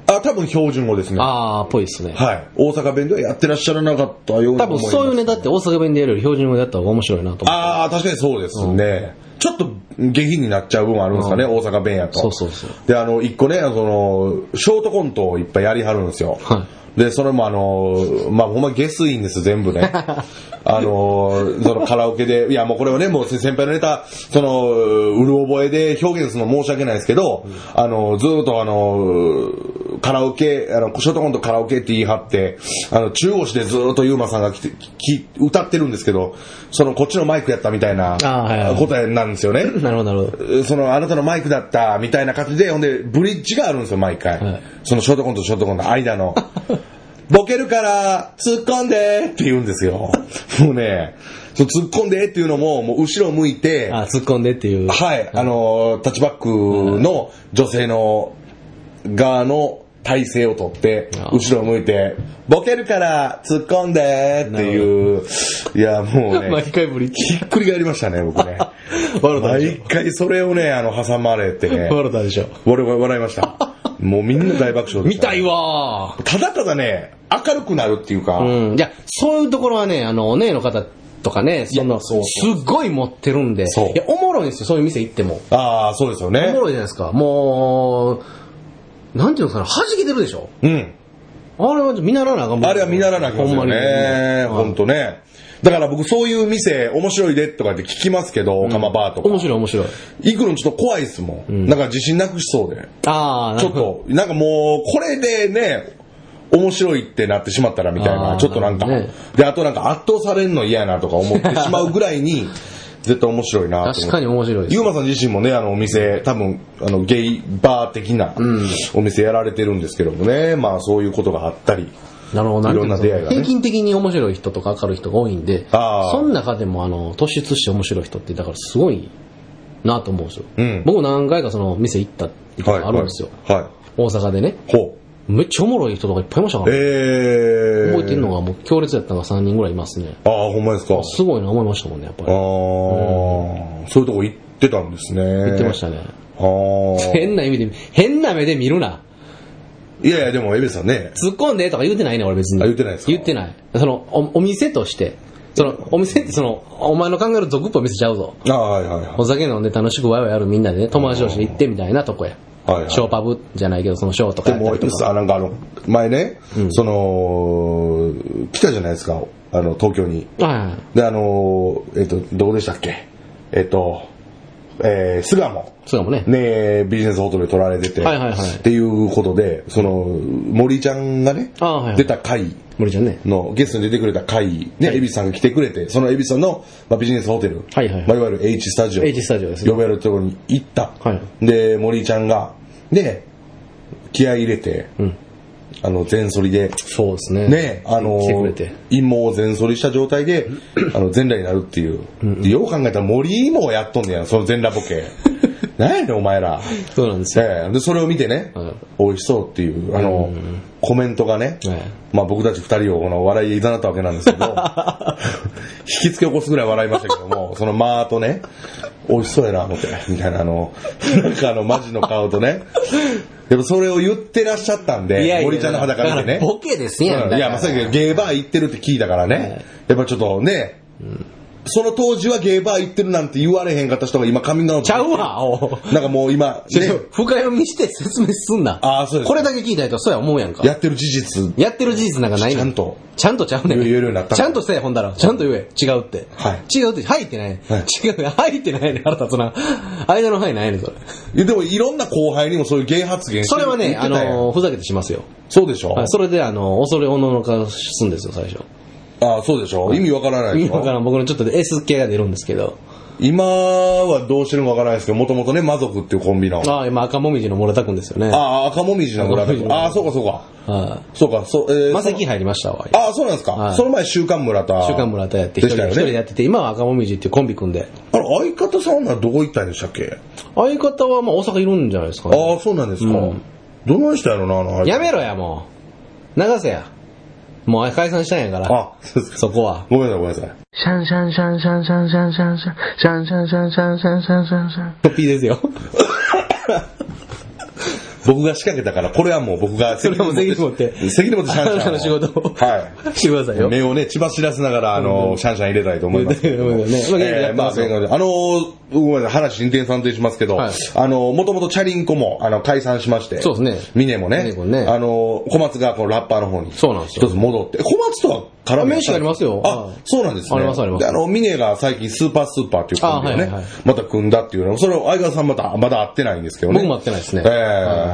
あ、多分標準語ですね。ああ、ぽいですね。はい。大阪弁ではやってらっしゃらなかったような多分そういうネタって大阪弁でやるより標準語でやった方が面白いなと思って。ああ、確かにそうですね。ちょっと下品になっちゃう部分あるんですかね、大阪弁やと。そうそうそう。で、あの、一個ね、その、ショートコントをいっぱいやりはるんですよ。はで、それもあの、まあ、ほんま下水んです、全部ね。あの、そのカラオケで、いやもうこれはね、もう先輩のネタ、その、うる覚えで表現するの申し訳ないですけど、あの、ずっとあの、カラオケ、あの、ショートコントカラオケって言い張って、あの、中腰でずっとユーマさんが来て、き歌ってるんですけど、その、こっちのマイクやったみたいな答えなんですよね。なるほど、なるほど。その、あなたのマイクだった、みたいな感じで、ほんで、ブリッジがあるんですよ、毎回。はいそのショートコントとショートコントの間の。ボケるから、突っ込んでって言うんですよ。もうね、その突っ込んでっていうのも、もう後ろ向いて、あ突っ込んでっていう。はい、あの、タッチバックの女性の側の体勢をとってあ、後ろを向いて、ボケるから突っ込んでっていう、いや、もうね、毎回ブリッジ。ひっくり返りましたね、僕ね。毎回それをね、あの、挟まれて笑ったでしょ。笑いました。もうみんな大爆笑でした。見たいわただただね、明るくなるっていうか、ーうん。いや、そういうところはね、あの、お姉の方とかね、その、そうそすっごい持ってるんで、そういや、おもろいんですよ、そういう店行っても。ああ、そうですよおもね。ろいじゃないですか。もう、なんていうのかな、弾けてるでしょうん。あれは見習わなあかんもんあれは見習わなきゃいけないね。ほんまにほんとね。だから僕そういう店面白いでとかって聞きますけど、オカマバーとか。面白い面白い。行くのちょっと怖いですもん。なんか自信なくしそうで。ああ、なちょっ。と、なんかもう、これでね、面白いってなってしまったらみたいな、ちょっとなんか、で、あとなんか圧倒されるの嫌やなとか思ってしまうぐらいに、絶対面白いな確かに面白いゆうまさん自身もね、あのお店、多分、あの、ゲイバー的なお店やられてるんですけどもね、まあそういうことがあったり。なるほど、いろんな出会いがね平均的に面白い人とか明るい人が多いんで、その中でもあの突出して面白い人って、だからすごいなと思うんですよ。うん僕も何回かその店行ったっていうのがあるんですよ。はい。はい。大阪でね。ほう。めっちゃおもろい人とかいっぱいいましたから、えー。覚えてるのがもう強烈やったのが3人ぐらいいますね。ああ、ほんまですか。すごいな思いましたもんね、やっぱああり。、そういうとこ行ってたんですね。言ってましたね。変な意味で、変な目で見るな。いやいや、でも、エベさんね。突っ込んでとか言ってないね、俺別に。あ言ってないですか？言ってない。その、おお店として、その、お店ってその、お前の考える俗っぽい店ちゃうぞ。ああ、はいはいはい。お酒飲んで楽しくワイワイやるみんなでね、友達同士で行ってみたいなとこや。はいはいショーパブじゃないけど、そのショーとかでもやったりとか。さ、なんかあの、前ね、その、来たじゃないですか、あの、東京に。はいはい。で、あの、えっと、どこでしたっけ？えっと、えー、巣鴨。そうかもね。ね、ビジネスホテルで取られてて、はいはいはい。っていうことで、その、森ちゃんがね、あはいはい。出た回森ちゃんね。の、ゲストに出てくれた回、ね、エビさんが来てくれて、そのエビさんの、まあ、ビジネスホテル、はいはい。はいまあ、いわゆる H スタジオ、H スタジオですね。呼べるところに行った。はで、森ちゃんが、で、気合い入れて、んあの、全反りで、そうですね。ね、あの。陰謀を全反りした状態で、あの、全裸になるっていう。でよう考えたら森もやっとんねや、その全裸ボケ。何やねん、お前ら。そうなんですよ。ええ。で、それを見てね、はい美味しそうっていう、あの、コメントがね、はいまあ僕たち二人をこの笑いでいざなったわけなんですけど、引きつけ起こすぐらい笑いましたけども、その間とね、美味しそうやな、思って、みたいなあの、なんかあの、マジの顔とね、やっぱそれを言ってらっしゃったんで、森ちゃんの裸見てね。だからボケですやんいや、まさにゲーバー行ってるって聞いたからね、やっぱちょっとね、その当時はゲーバー行ってるなんて言われへんかった人が今カミングアウトちゃうわ、おなんかもう今、ね、深読みして 説明すんな。あーそうですこれだけ聞いた人はそうや思うやんか。やってる事実、やってる事実なんかないねちゃんと。ちゃんとちゃうねん。言えるようになったちゃんとせえ、ほんだら。ちゃんと言え。違うって。はい違うって。はいってない。はい違う。はいってないねん。腹立つな。間のはいないねん、それ。でもいろんな後輩にもそういうゲイ発言それはね、あの、ふざけてしますよ。そうでしょ？はいそれで、あの、恐れおののかすんですよ、最初。ああ、そうでしょ？意味わからないでしょ？今からん僕のちょっと S 系が出るんですけど。今はどうしてるのかわからないですけど、もともとね、魔族っていうコンビの。ああ、今赤もみじの村田くんですよね。あああ、赤もみじの村田君。赤もみじのああ、そうかそうか。あ。そうか、そう、えー、マセキ入りましたわ。ああ、そうなんですか。はいその前、週刊村田。週刊村田やって、一人一でしたよね。人でやってて、今は赤もみじっていうコンビ組んで。あれ、相方さんはどこ行ったんでしたっけ？相方はまあ大阪いるんじゃないですかね。ああ、そうなんですか。うんどないしたやろな、あの、あれやめろや、もう。流せや。もう解散したんやから。あ、そうですか。そこは。ごめんなさい、ごめんなさい。シャンシャンシャンシャンシャンシャンシャンシャンシャンシャンシャンシャンシャンシャンシャンシャントッピーですよ。僕が仕掛けたから、これはもう僕が それはもう責任持って。責任持ってシャンシャンを。あなたの仕事を。はい。してくださいよ。目をね、血走らせながら、あの、シャンシャン入れたいと思いますけえー まあ、あの、ごめんなさい、話進展三転しますけど、はい。あの、もともとチャリンコも、あの、解散しまして、そうですね。ミネもね、ね。あの、小松がこのラッパーの方に、そうなんですよ。一つ戻って、小松とは絡みあ名刺ありますよ。あはい、そうなんですね。ありますあります。で、あの、ミネが最近スーパースーパーっていうコンビをね、また組んだっていうのそれを相川さんまた、まだ会ってないんですけどね。僕も会ってないですね。え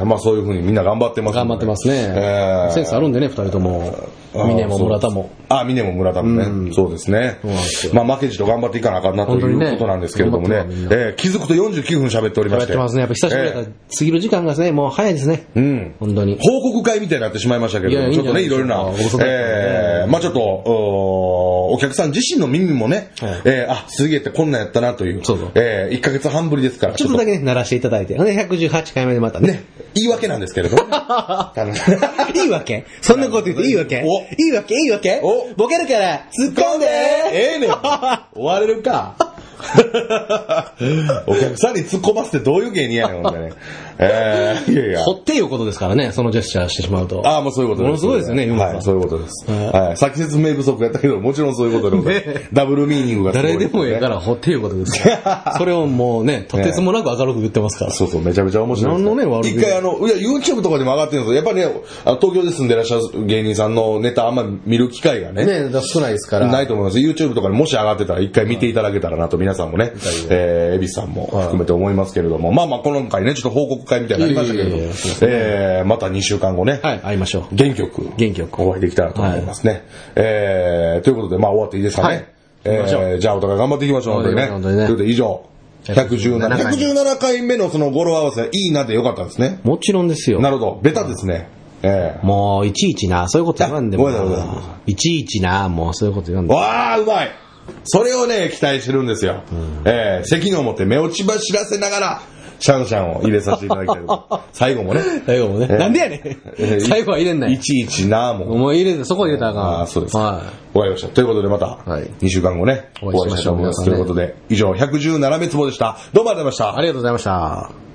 えまあそういうふうにみんな頑張ってますんで頑張ってますね。ええセンスあるんでね、二人とも。峰も村田も。あ、峰も村田もね。そうですねそうですよ。まあ負けじと頑張っていかなあかんなということなんですけれどもね頑張ってますみん。なえー気づくと49分喋っておりまして。やってますね。やっぱ久しぶりだから、過ぎる時間がね、もう早いですね。うん。本当に。報告会みたいになってしまいましたけれども、ちょっとね、いろいろなえーまあちょっと、おお客さん自身の耳もねはい、えーあ、すげえってこんなんやったなという、そうそうえ1ヶ月半ぶりですから、ちょっとだけね、鳴らしていただいて。ほんで、118回目でまたね。言い訳なんですけれどもね。あのいいわけそんなこと言っていいわけ？おいいわけ？いいわけ？おボケるから、突っ込んでええねん。終われるか。お客さんに突っ込ませてどういう芸人やねん、ほんでね。えー、いやいやほ。っていうことですからね、そのジェスチャーしてしまうと。ああ、もうそういうことです。ものすごいですよね、ユーモアはい、そういうことです。はいはい。さっき説明不足やったけど、もちろんそういうことでございます。ねダブルミーニングが誰でもええから、ほっていうことですよ。それをもうね、とてつもなく明るく言ってますから。そうそう、めちゃめちゃ面白い。何のね悪気一回あの、いや、YouTube とかでも上がってるんですよ。やっぱりね、東京で住んでらっしゃる芸人さんのネタあんま見る機会がね、ね、少ないですから。ないと思います。YouTube とかにもし上がってたら一回見ていただけたらなと皆さんもね、えー、エビスさんも含めて思いますけれども、まあまあ今回ね、ちょっと報告会みたいになりましたけれどえまた2週間後ね、はい、会いましょう。元曲、元曲お会いできたらと思いますね。えー、ということで、まあ終わっていいですかね。はいえー、じゃあお互い頑張っていきましょう、本当にね。本当にねということで以上、117 117回117回目のその語呂合わせ、いいなでよかったですね。もちろんですよ。なるほど、ベタですね。えー。もう、いちいちな、そういうこと言わんでもいちいちな、もうそういうこと言わんでも。わあ、うまいそれをね、期待してるんですよ。えー、責任を持って目をちば知らせながら、シャンシャンを入れさせていただきたいと。最後もね。最後もね。えーなんでやねん。えー最後は入れんないい。ちいちなもん。もう入れて、そこ入れたらあかん。ああ、そうです。はわかりました。ということでまた、はい2週間後ね、お会いしましょうと思いうことで、以上、117滅亡でした。どうもありがとうございましたい。あ。りがとうございました。